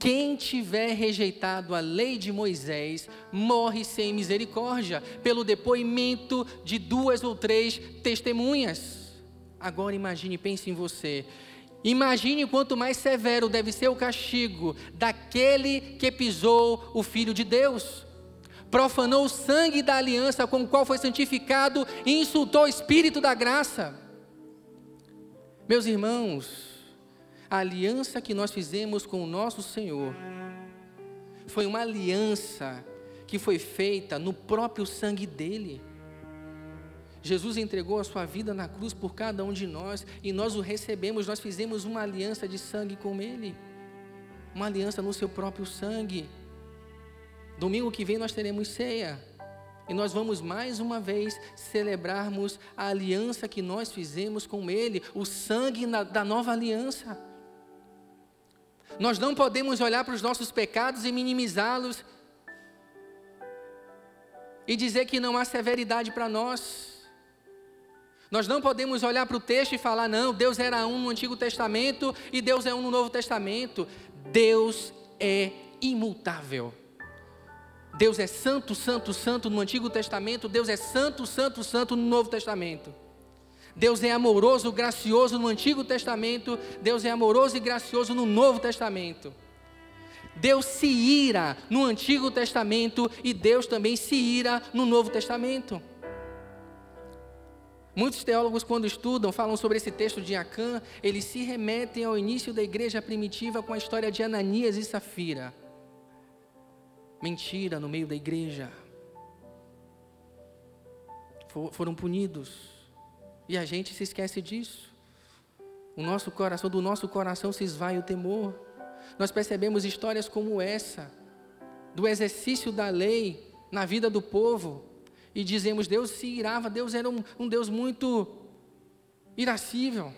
Quem tiver rejeitado a lei de Moisés morre sem misericórdia, pelo depoimento de duas ou três testemunhas. Agora imagine, pense em você. Imagine quanto mais severo deve ser o castigo daquele que pisou o Filho de Deus, profanou o sangue da aliança com o qual foi santificado e insultou o Espírito da graça. Meus irmãos, a aliança que nós fizemos com o nosso Senhor foi uma aliança que foi feita no próprio sangue dele. Jesus entregou a sua vida na cruz por cada um de nós e nós o recebemos, nós fizemos uma aliança de sangue com ele. Uma aliança no seu próprio sangue. Domingo que vem nós teremos ceia. E nós vamos mais uma vez celebrarmos a aliança que nós fizemos com Ele, o sangue da nova aliança. Nós não podemos olhar para os nossos pecados e minimizá-los e dizer que não há severidade para nós. Nós não podemos olhar para o texto e falar, não, Deus era um no Antigo Testamento e Deus é um no Novo Testamento. Deus é imutável. Deus é santo, santo, santo no Antigo Testamento, Deus é santo, santo, santo no Novo Testamento. Deus é amoroso, gracioso no Antigo Testamento, Deus é amoroso e gracioso no Novo Testamento. Deus se ira no Antigo Testamento e Deus também se ira no Novo Testamento. Muitos teólogos, quando estudam, falam sobre esse texto de Acã, eles se remetem ao início da igreja primitiva com a história de Ananias e Safira mentira no meio da igreja. Foram punidos. E a gente se esquece disso. O nosso coração, do nosso coração se esvai o temor. Nós percebemos histórias como essa, do exercício da lei na vida do povo, e dizemos: Deus se irava, Deus era um, um Deus muito irascível.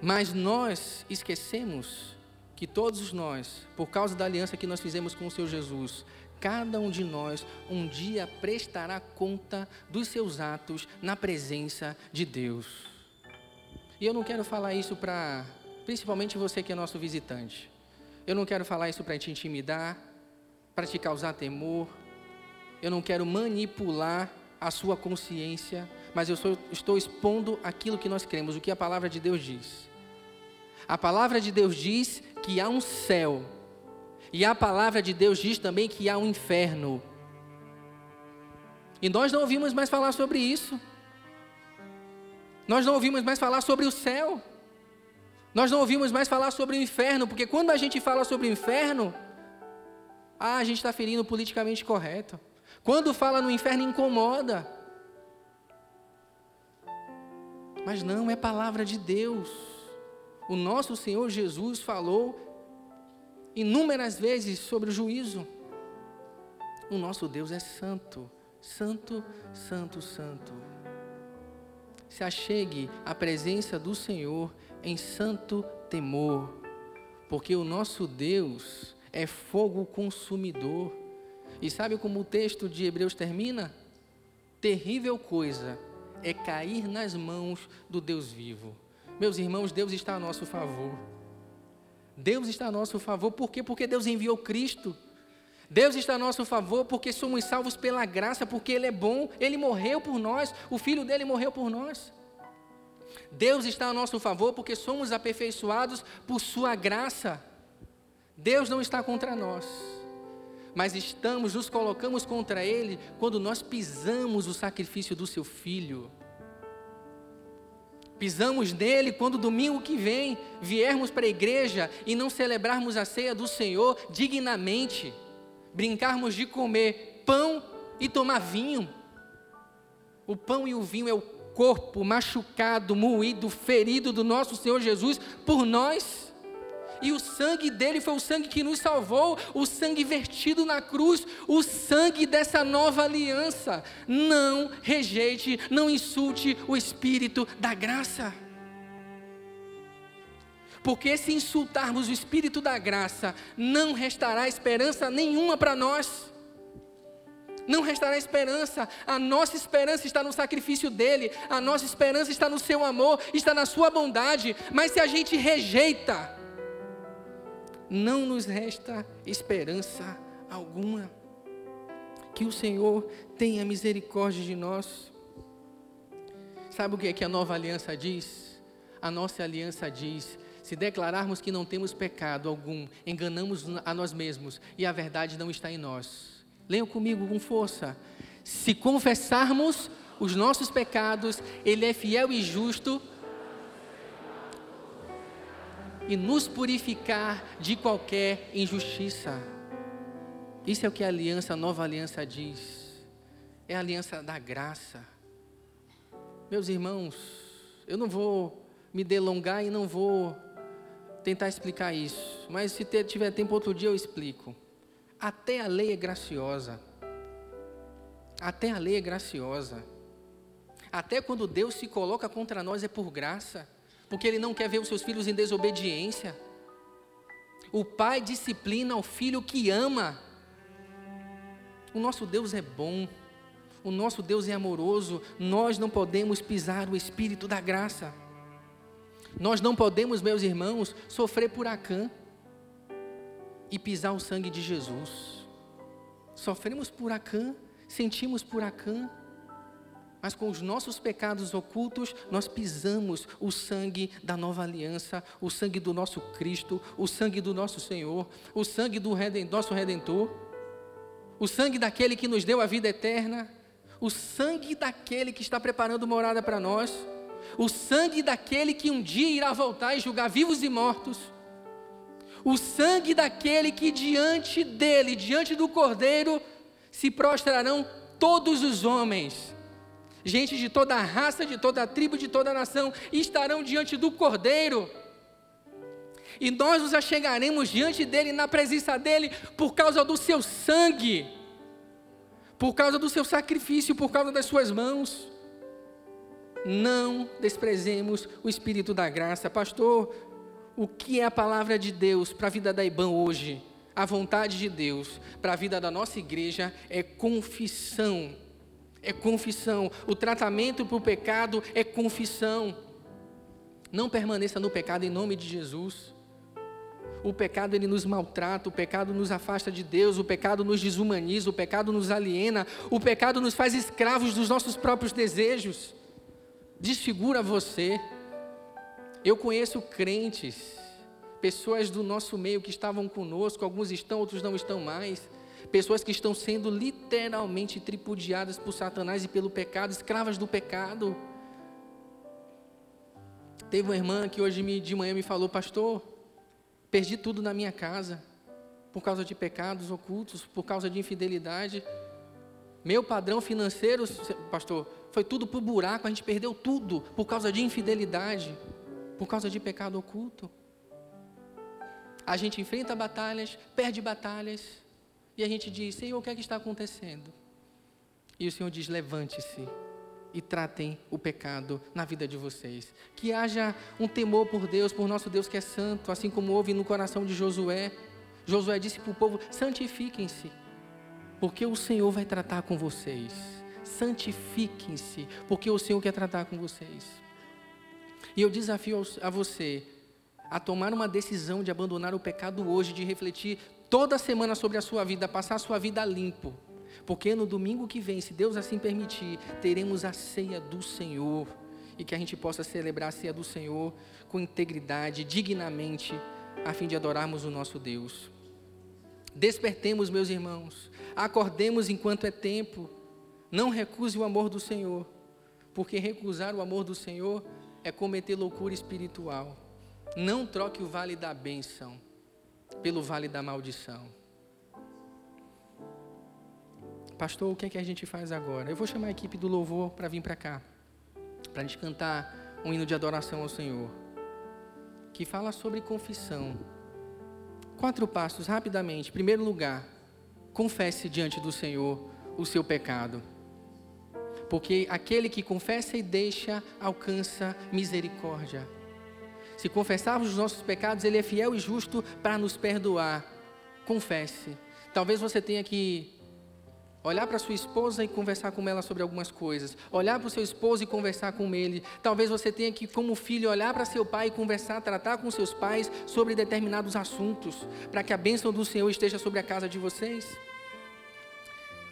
Mas nós esquecemos que todos nós, por causa da aliança que nós fizemos com o Senhor Jesus, cada um de nós um dia prestará conta dos seus atos na presença de Deus. E eu não quero falar isso para, principalmente você que é nosso visitante. Eu não quero falar isso para te intimidar, para te causar temor. Eu não quero manipular a sua consciência, mas eu sou, estou expondo aquilo que nós cremos, o que a palavra de Deus diz. A palavra de Deus diz que há um céu, e a palavra de Deus diz também que há um inferno. E nós não ouvimos mais falar sobre isso. Nós não ouvimos mais falar sobre o céu. Nós não ouvimos mais falar sobre o inferno, porque quando a gente fala sobre o inferno, ah, a gente está ferindo politicamente correto. Quando fala no inferno, incomoda. Mas não, é palavra de Deus. O nosso Senhor Jesus falou inúmeras vezes sobre o juízo. O nosso Deus é santo, santo, santo, santo. Se achegue à presença do Senhor em santo temor, porque o nosso Deus é fogo consumidor. E sabe como o texto de Hebreus termina? Terrível coisa é cair nas mãos do Deus vivo. Meus irmãos, Deus está a nosso favor. Deus está a nosso favor, por quê? Porque Deus enviou Cristo. Deus está a nosso favor porque somos salvos pela graça, porque Ele é bom, Ele morreu por nós, o Filho dele morreu por nós. Deus está a nosso favor porque somos aperfeiçoados por Sua graça. Deus não está contra nós, mas estamos, nos colocamos contra Ele quando nós pisamos o sacrifício do Seu Filho. Pisamos nele quando domingo que vem viermos para a igreja e não celebrarmos a ceia do Senhor dignamente, brincarmos de comer pão e tomar vinho. O pão e o vinho é o corpo machucado, moído, ferido do nosso Senhor Jesus por nós e o sangue dele foi o sangue que nos salvou, o sangue vertido na cruz, o sangue dessa nova aliança. Não rejeite, não insulte o Espírito da graça. Porque se insultarmos o Espírito da graça, não restará esperança nenhuma para nós. Não restará esperança, a nossa esperança está no sacrifício dele, a nossa esperança está no seu amor, está na sua bondade, mas se a gente rejeita, não nos resta esperança alguma. Que o Senhor tenha misericórdia de nós. Sabe o que é que a nova aliança diz? A nossa aliança diz: se declararmos que não temos pecado algum, enganamos a nós mesmos e a verdade não está em nós. Leiam comigo com força. Se confessarmos os nossos pecados, Ele é fiel e justo e nos purificar de qualquer injustiça. Isso é o que a aliança, a nova aliança diz. É a aliança da graça. Meus irmãos, eu não vou me delongar e não vou tentar explicar isso, mas se tiver tempo outro dia eu explico. Até a lei é graciosa. Até a lei é graciosa. Até quando Deus se coloca contra nós é por graça porque ele não quer ver os seus filhos em desobediência. O pai disciplina o filho que ama. O nosso Deus é bom, o nosso Deus é amoroso, nós não podemos pisar o espírito da graça. Nós não podemos, meus irmãos, sofrer por Acã e pisar o sangue de Jesus. Sofremos por Acã, sentimos por Acã, mas com os nossos pecados ocultos, nós pisamos o sangue da nova aliança, o sangue do nosso Cristo, o sangue do nosso Senhor, o sangue do nosso Redentor, o sangue daquele que nos deu a vida eterna, o sangue daquele que está preparando morada para nós, o sangue daquele que um dia irá voltar e julgar vivos e mortos, o sangue daquele que diante dele, diante do Cordeiro, se prostrarão todos os homens gente de toda a raça, de toda a tribo, de toda a nação, estarão diante do Cordeiro. E nós nos achegaremos diante dele, na presença dele, por causa do seu sangue, por causa do seu sacrifício, por causa das suas mãos. Não desprezemos o Espírito da graça. Pastor, o que é a palavra de Deus para a vida da IBAN hoje? A vontade de Deus para a vida da nossa igreja é confissão é confissão. O tratamento para o pecado é confissão. Não permaneça no pecado em nome de Jesus. O pecado ele nos maltrata, o pecado nos afasta de Deus, o pecado nos desumaniza, o pecado nos aliena, o pecado nos faz escravos dos nossos próprios desejos. Desfigura você. Eu conheço crentes, pessoas do nosso meio que estavam conosco, alguns estão, outros não estão mais. Pessoas que estão sendo literalmente tripudiadas por Satanás e pelo pecado, escravas do pecado. Teve uma irmã que hoje de manhã me falou, pastor, perdi tudo na minha casa, por causa de pecados ocultos, por causa de infidelidade. Meu padrão financeiro, pastor, foi tudo para o buraco, a gente perdeu tudo por causa de infidelidade, por causa de pecado oculto. A gente enfrenta batalhas, perde batalhas, e a gente diz: Senhor, o que é que está acontecendo? E o Senhor diz: levante-se e tratem o pecado na vida de vocês. Que haja um temor por Deus, por nosso Deus que é santo, assim como houve no coração de Josué. Josué disse para o povo: santifiquem-se, porque o Senhor vai tratar com vocês. Santifiquem-se, porque o Senhor quer tratar com vocês. E eu desafio a você a tomar uma decisão de abandonar o pecado hoje, de refletir toda semana sobre a sua vida, passar a sua vida limpo porque no domingo que vem, se Deus assim permitir, teremos a ceia do Senhor. E que a gente possa celebrar a ceia do Senhor com integridade, dignamente, a fim de adorarmos o nosso Deus. Despertemos, meus irmãos, acordemos enquanto é tempo. Não recuse o amor do Senhor, porque recusar o amor do Senhor é cometer loucura espiritual. Não troque o vale da bênção pelo vale da maldição. Pastor, o que é que a gente faz agora? Eu vou chamar a equipe do louvor para vir para cá, para a gente cantar um hino de adoração ao Senhor, que fala sobre confissão. Quatro passos, rapidamente. Primeiro lugar, confesse diante do Senhor o seu pecado. Porque aquele que confessa e deixa, alcança misericórdia. Se confessarmos os nossos pecados, Ele é fiel e justo para nos perdoar. Confesse. Talvez você tenha que Olhar para sua esposa e conversar com ela sobre algumas coisas. Olhar para o seu esposo e conversar com ele. Talvez você tenha que, como filho, olhar para seu pai e conversar, tratar com seus pais sobre determinados assuntos, para que a bênção do Senhor esteja sobre a casa de vocês.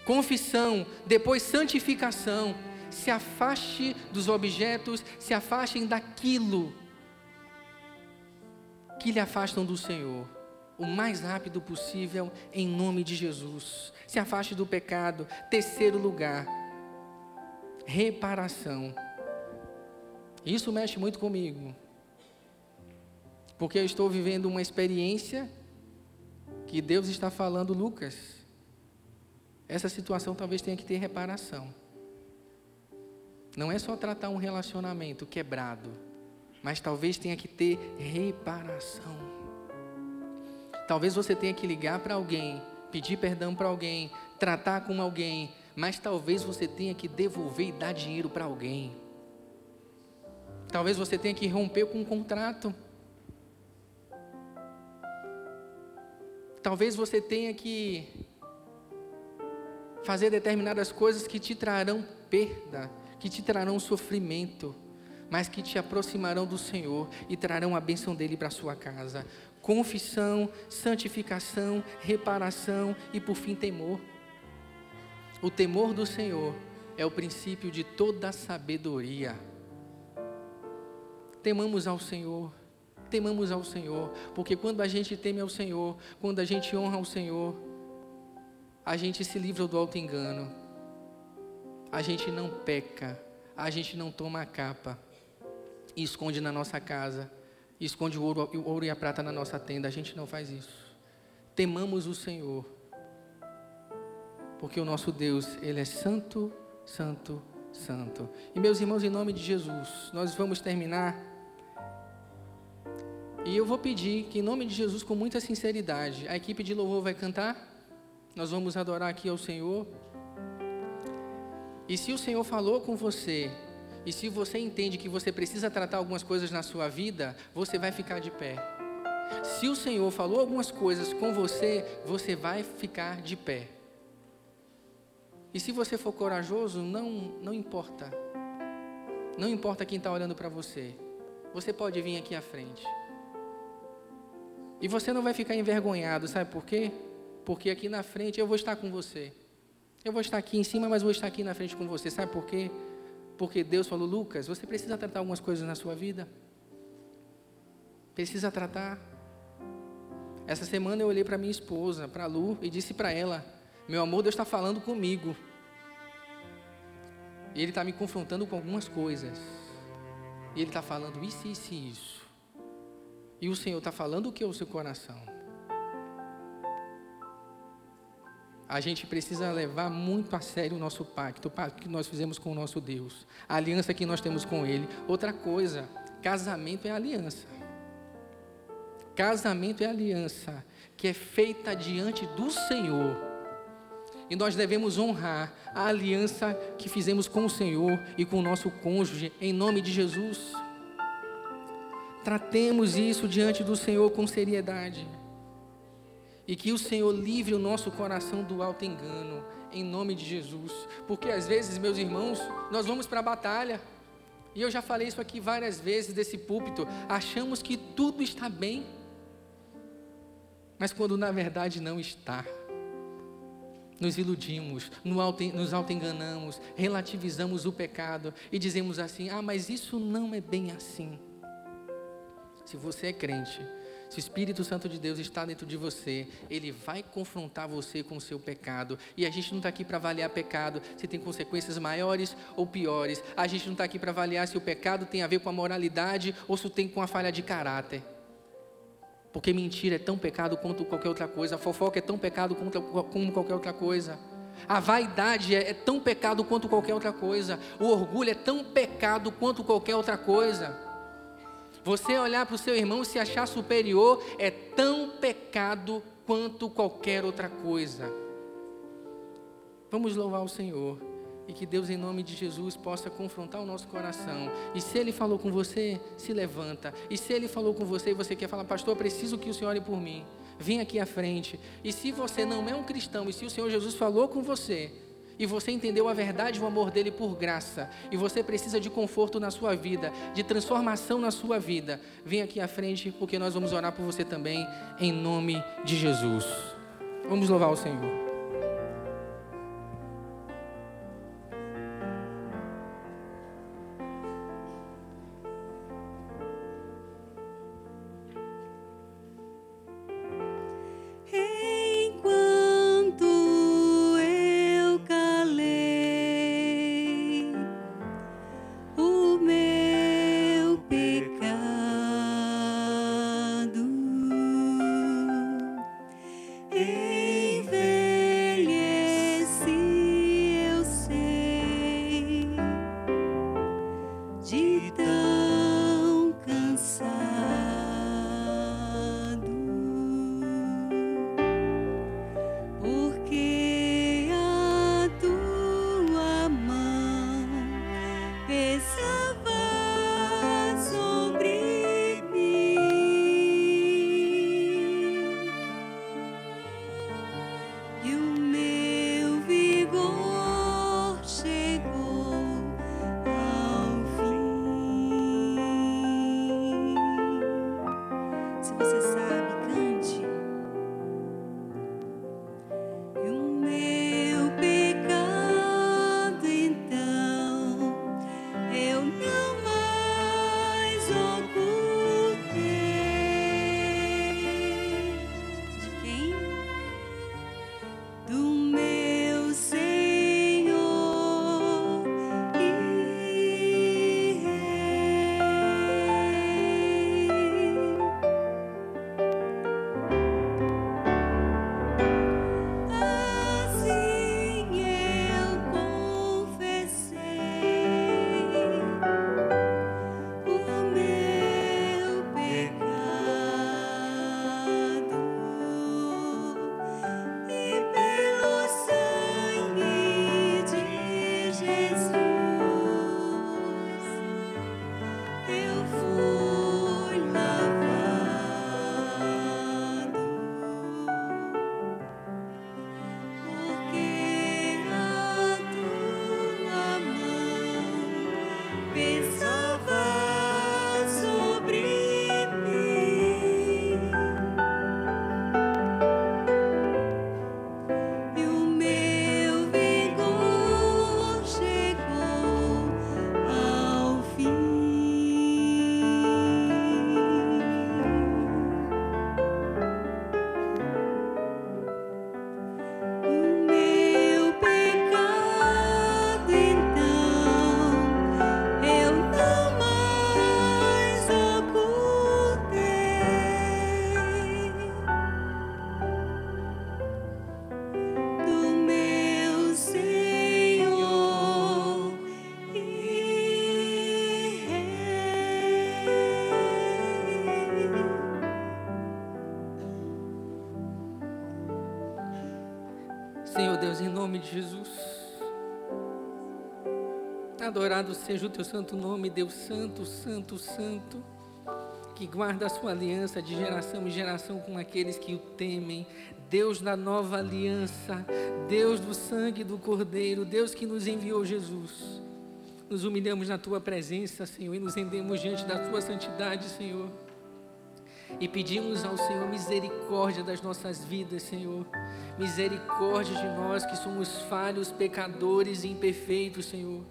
Confissão, depois santificação. Se afaste dos objetos, se afastem daquilo que lhe afastam do Senhor o mais rápido possível, em nome de Jesus. Se afaste do pecado. Terceiro lugar, reparação. Isso mexe muito comigo, porque eu estou vivendo uma experiência que Deus está falando, Lucas. Essa situação talvez tenha que ter reparação. Não é só tratar um relacionamento quebrado, mas talvez tenha que ter reparação. Talvez você tenha que ligar para alguém, pedir perdão para alguém, tratar com alguém, mas talvez você tenha que devolver e dar dinheiro para alguém. Talvez você tenha que romper com um contrato. Talvez você tenha que fazer determinadas coisas que te trarão perda, que te trarão sofrimento, mas que te aproximarão do Senhor e trarão a bênção dele para sua casa confissão, santificação, reparação e, por fim, temor. O temor do Senhor é o princípio de toda sabedoria. Temamos ao Senhor, temamos ao Senhor, porque quando a gente teme ao Senhor, quando a gente honra ao Senhor, a gente se livra do alto engano, a gente não peca, a gente não toma a capa e esconde na nossa casa e esconde o ouro, o ouro e a prata na nossa tenda. A gente não faz isso. Temamos o Senhor, porque o nosso Deus, Ele é santo, santo, santo. E meus irmãos, em nome de Jesus, nós vamos terminar. E eu vou pedir que, em nome de Jesus, com muita sinceridade, a equipe de louvor vai cantar. Nós vamos adorar aqui ao Senhor. E se o Senhor falou com você, e se você entende que você precisa tratar algumas coisas na sua vida, você vai ficar de pé. Se o Senhor falou algumas coisas com você, você vai ficar de pé. E se você for corajoso, não, não importa. Não importa quem está olhando para você. você pode vir aqui à frente. E você não vai ficar envergonhado, sabe por quê? Porque aqui na frente eu vou estar com você. Eu vou estar aqui em cima, mas vou estar aqui na frente com você. Sabe por quê? Porque Deus falou, Lucas, você precisa tratar algumas coisas na sua vida. Precisa tratar. Essa semana eu olhei para minha esposa, para Lu, e disse para ela: Meu amor, Deus está falando comigo. E Ele está me confrontando com algumas coisas. E Ele está falando isso, isso e isso. E o Senhor está falando o que ao seu coração? A gente precisa levar muito a sério o nosso pacto, o pacto que nós fizemos com o nosso Deus, a aliança que nós temos com Ele. Outra coisa, casamento é aliança. Casamento é aliança que é feita diante do Senhor. E nós devemos honrar a aliança que fizemos com o Senhor e com o nosso cônjuge, em nome de Jesus. Tratemos isso diante do Senhor com seriedade. E que o Senhor livre o nosso coração do alto engano, em nome de Jesus. Porque às vezes, meus irmãos, nós vamos para a batalha. E eu já falei isso aqui várias vezes desse púlpito. Achamos que tudo está bem. Mas quando na verdade não está. Nos iludimos, nos auto-enganamos, relativizamos o pecado e dizemos assim: ah, mas isso não é bem assim. Se você é crente, se o Espírito Santo de Deus está dentro de você, ele vai confrontar você com o seu pecado. E a gente não está aqui para avaliar pecado, se tem consequências maiores ou piores. A gente não está aqui para avaliar se o pecado tem a ver com a moralidade ou se tem com a falha de caráter. Porque mentira é tão pecado quanto qualquer outra coisa, a fofoca é tão pecado como qualquer outra coisa. A vaidade é, é tão pecado quanto qualquer outra coisa. O orgulho é tão pecado quanto qualquer outra coisa. Você olhar para o seu irmão e se achar superior é tão pecado quanto qualquer outra coisa. Vamos louvar o Senhor e que Deus, em nome de Jesus, possa confrontar o nosso coração. E se Ele falou com você, se levanta. E se Ele falou com você e você quer falar, pastor, preciso que o Senhor ore por mim. Vem aqui à frente. E se você não é um cristão e se o Senhor Jesus falou com você, e você entendeu a verdade e o amor dele por graça, e você precisa de conforto na sua vida, de transformação na sua vida, vem aqui à frente, porque nós vamos orar por você também, em nome de Jesus. Vamos louvar o Senhor. Senhor Deus, em nome de Jesus. Adorado seja o teu santo nome, Deus Santo, Santo, Santo, que guarda a sua aliança de geração em geração com aqueles que o temem. Deus da nova aliança, Deus do sangue do Cordeiro, Deus que nos enviou Jesus. Nos humilhamos na tua presença, Senhor, e nos rendemos diante da tua santidade, Senhor. E pedimos ao Senhor misericórdia das nossas vidas, Senhor. Misericórdia de nós que somos falhos, pecadores e imperfeitos, Senhor.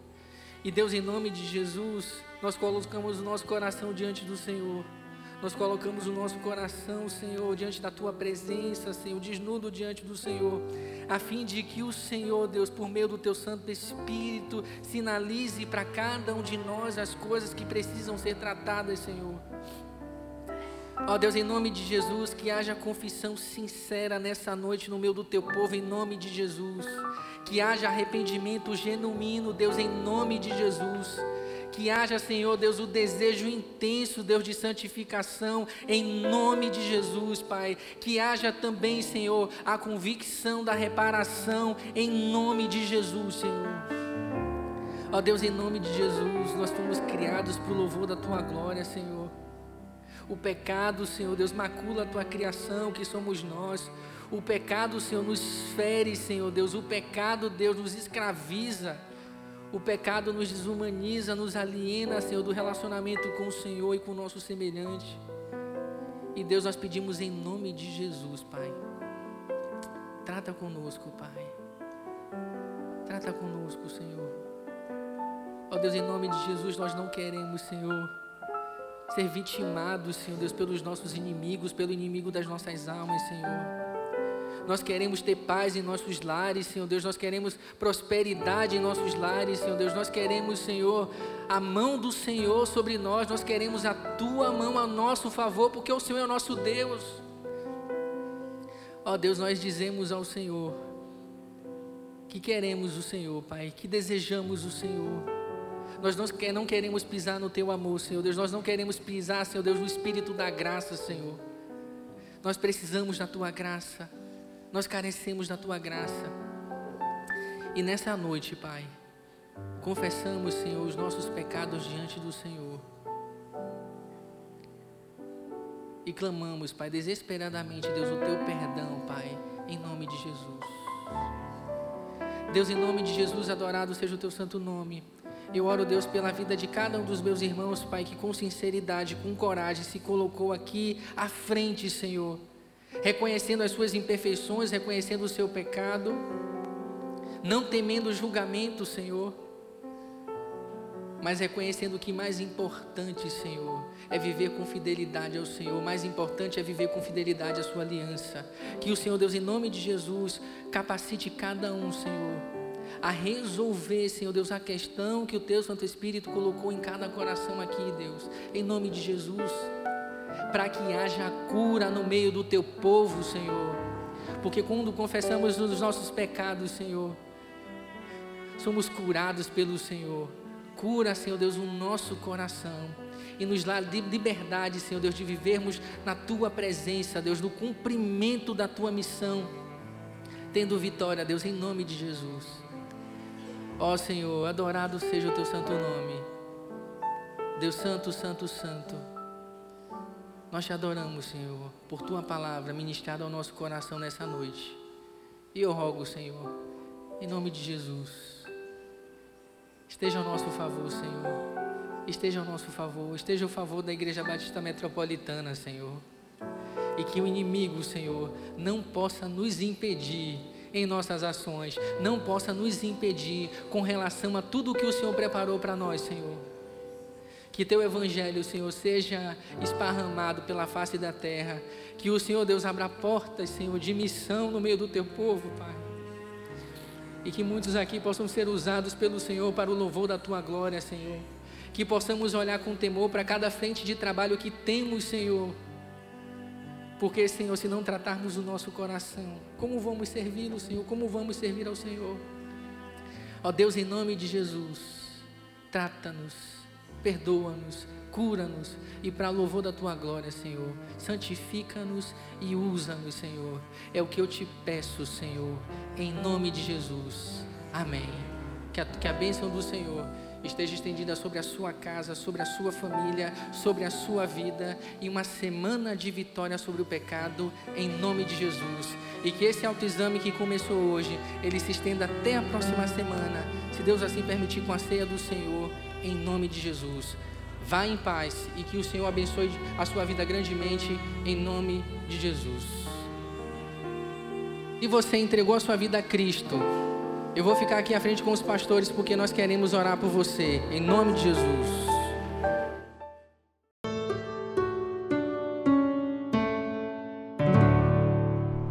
E Deus, em nome de Jesus, nós colocamos o nosso coração diante do Senhor. Nós colocamos o nosso coração, Senhor, diante da tua presença, Senhor, desnudo diante do Senhor, a fim de que o Senhor, Deus, por meio do teu Santo Espírito, sinalize para cada um de nós as coisas que precisam ser tratadas, Senhor. Ó Deus, em nome de Jesus, que haja confissão sincera nessa noite no meio do teu povo, em nome de Jesus. Que haja arrependimento genuíno, Deus, em nome de Jesus. Que haja, Senhor Deus, o desejo intenso, Deus, de santificação, em nome de Jesus, Pai. Que haja também, Senhor, a convicção da reparação, em nome de Jesus, Senhor. Ó Deus, em nome de Jesus, nós fomos criados para o louvor da Tua glória, Senhor. O pecado, Senhor Deus, macula a tua criação, que somos nós. O pecado, Senhor, nos fere, Senhor Deus. O pecado, Deus, nos escraviza. O pecado nos desumaniza, nos aliena, Senhor, do relacionamento com o Senhor e com o nosso semelhante. E Deus, nós pedimos em nome de Jesus, Pai. Trata conosco, Pai. Trata conosco, Senhor. Ó Deus, em nome de Jesus, nós não queremos, Senhor ser vitimados, Senhor Deus, pelos nossos inimigos, pelo inimigo das nossas almas, Senhor. Nós queremos ter paz em nossos lares, Senhor Deus. Nós queremos prosperidade em nossos lares, Senhor Deus. Nós queremos, Senhor, a mão do Senhor sobre nós. Nós queremos a tua mão a nosso favor, porque o Senhor é o nosso Deus. Ó Deus, nós dizemos ao Senhor que queremos o Senhor, Pai, que desejamos o Senhor. Nós não queremos pisar no teu amor, Senhor Deus. Nós não queremos pisar, Senhor Deus, no espírito da graça, Senhor. Nós precisamos da tua graça. Nós carecemos da tua graça. E nessa noite, Pai, confessamos, Senhor, os nossos pecados diante do Senhor. E clamamos, Pai, desesperadamente, Deus, o teu perdão, Pai, em nome de Jesus. Deus, em nome de Jesus, adorado seja o teu santo nome. Eu oro, Deus, pela vida de cada um dos meus irmãos, Pai, que com sinceridade, com coragem se colocou aqui à frente, Senhor, reconhecendo as suas imperfeições, reconhecendo o seu pecado, não temendo o julgamento, Senhor, mas reconhecendo que mais importante, Senhor, é viver com fidelidade ao Senhor, mais importante é viver com fidelidade à Sua aliança. Que o Senhor, Deus, em nome de Jesus, capacite cada um, Senhor a resolver, Senhor Deus, a questão que o Teu Santo Espírito colocou em cada coração aqui, Deus, em nome de Jesus, para que haja cura no meio do Teu povo, Senhor, porque quando confessamos os nossos pecados, Senhor, somos curados pelo Senhor. Cura, Senhor Deus, o nosso coração e nos dá liberdade, Senhor Deus, de vivermos na Tua presença, Deus, no cumprimento da Tua missão, tendo vitória, Deus, em nome de Jesus. Ó Senhor, adorado seja o teu santo nome. Deus Santo, Santo, Santo. Nós te adoramos, Senhor, por tua palavra ministrada ao nosso coração nessa noite. E eu rogo, Senhor, em nome de Jesus, esteja ao nosso favor, Senhor. Esteja ao nosso favor, esteja ao favor da Igreja Batista Metropolitana, Senhor. E que o inimigo, Senhor, não possa nos impedir em nossas ações não possa nos impedir com relação a tudo que o Senhor preparou para nós, Senhor. Que teu evangelho, Senhor, seja esparramado pela face da terra. Que o Senhor Deus abra portas, Senhor, de missão no meio do teu povo, Pai. E que muitos aqui possam ser usados pelo Senhor para o louvor da tua glória, Senhor. Que possamos olhar com temor para cada frente de trabalho que temos, Senhor porque, Senhor, se não tratarmos o nosso coração, como vamos servir Senhor? Como vamos servir ao Senhor? Ó Deus, em nome de Jesus, trata-nos, perdoa-nos, cura-nos e para louvor da tua glória, Senhor. Santifica-nos e usa-nos, Senhor. É o que eu te peço, Senhor, em nome de Jesus. Amém. Que a, que a bênção do Senhor esteja estendida sobre a sua casa, sobre a sua família, sobre a sua vida e uma semana de vitória sobre o pecado em nome de Jesus. E que esse autoexame que começou hoje, ele se estenda até a próxima semana, se Deus assim permitir com a ceia do Senhor, em nome de Jesus. Vá em paz e que o Senhor abençoe a sua vida grandemente em nome de Jesus. E você entregou a sua vida a Cristo. Eu vou ficar aqui à frente com os pastores porque nós queremos orar por você, em nome de Jesus.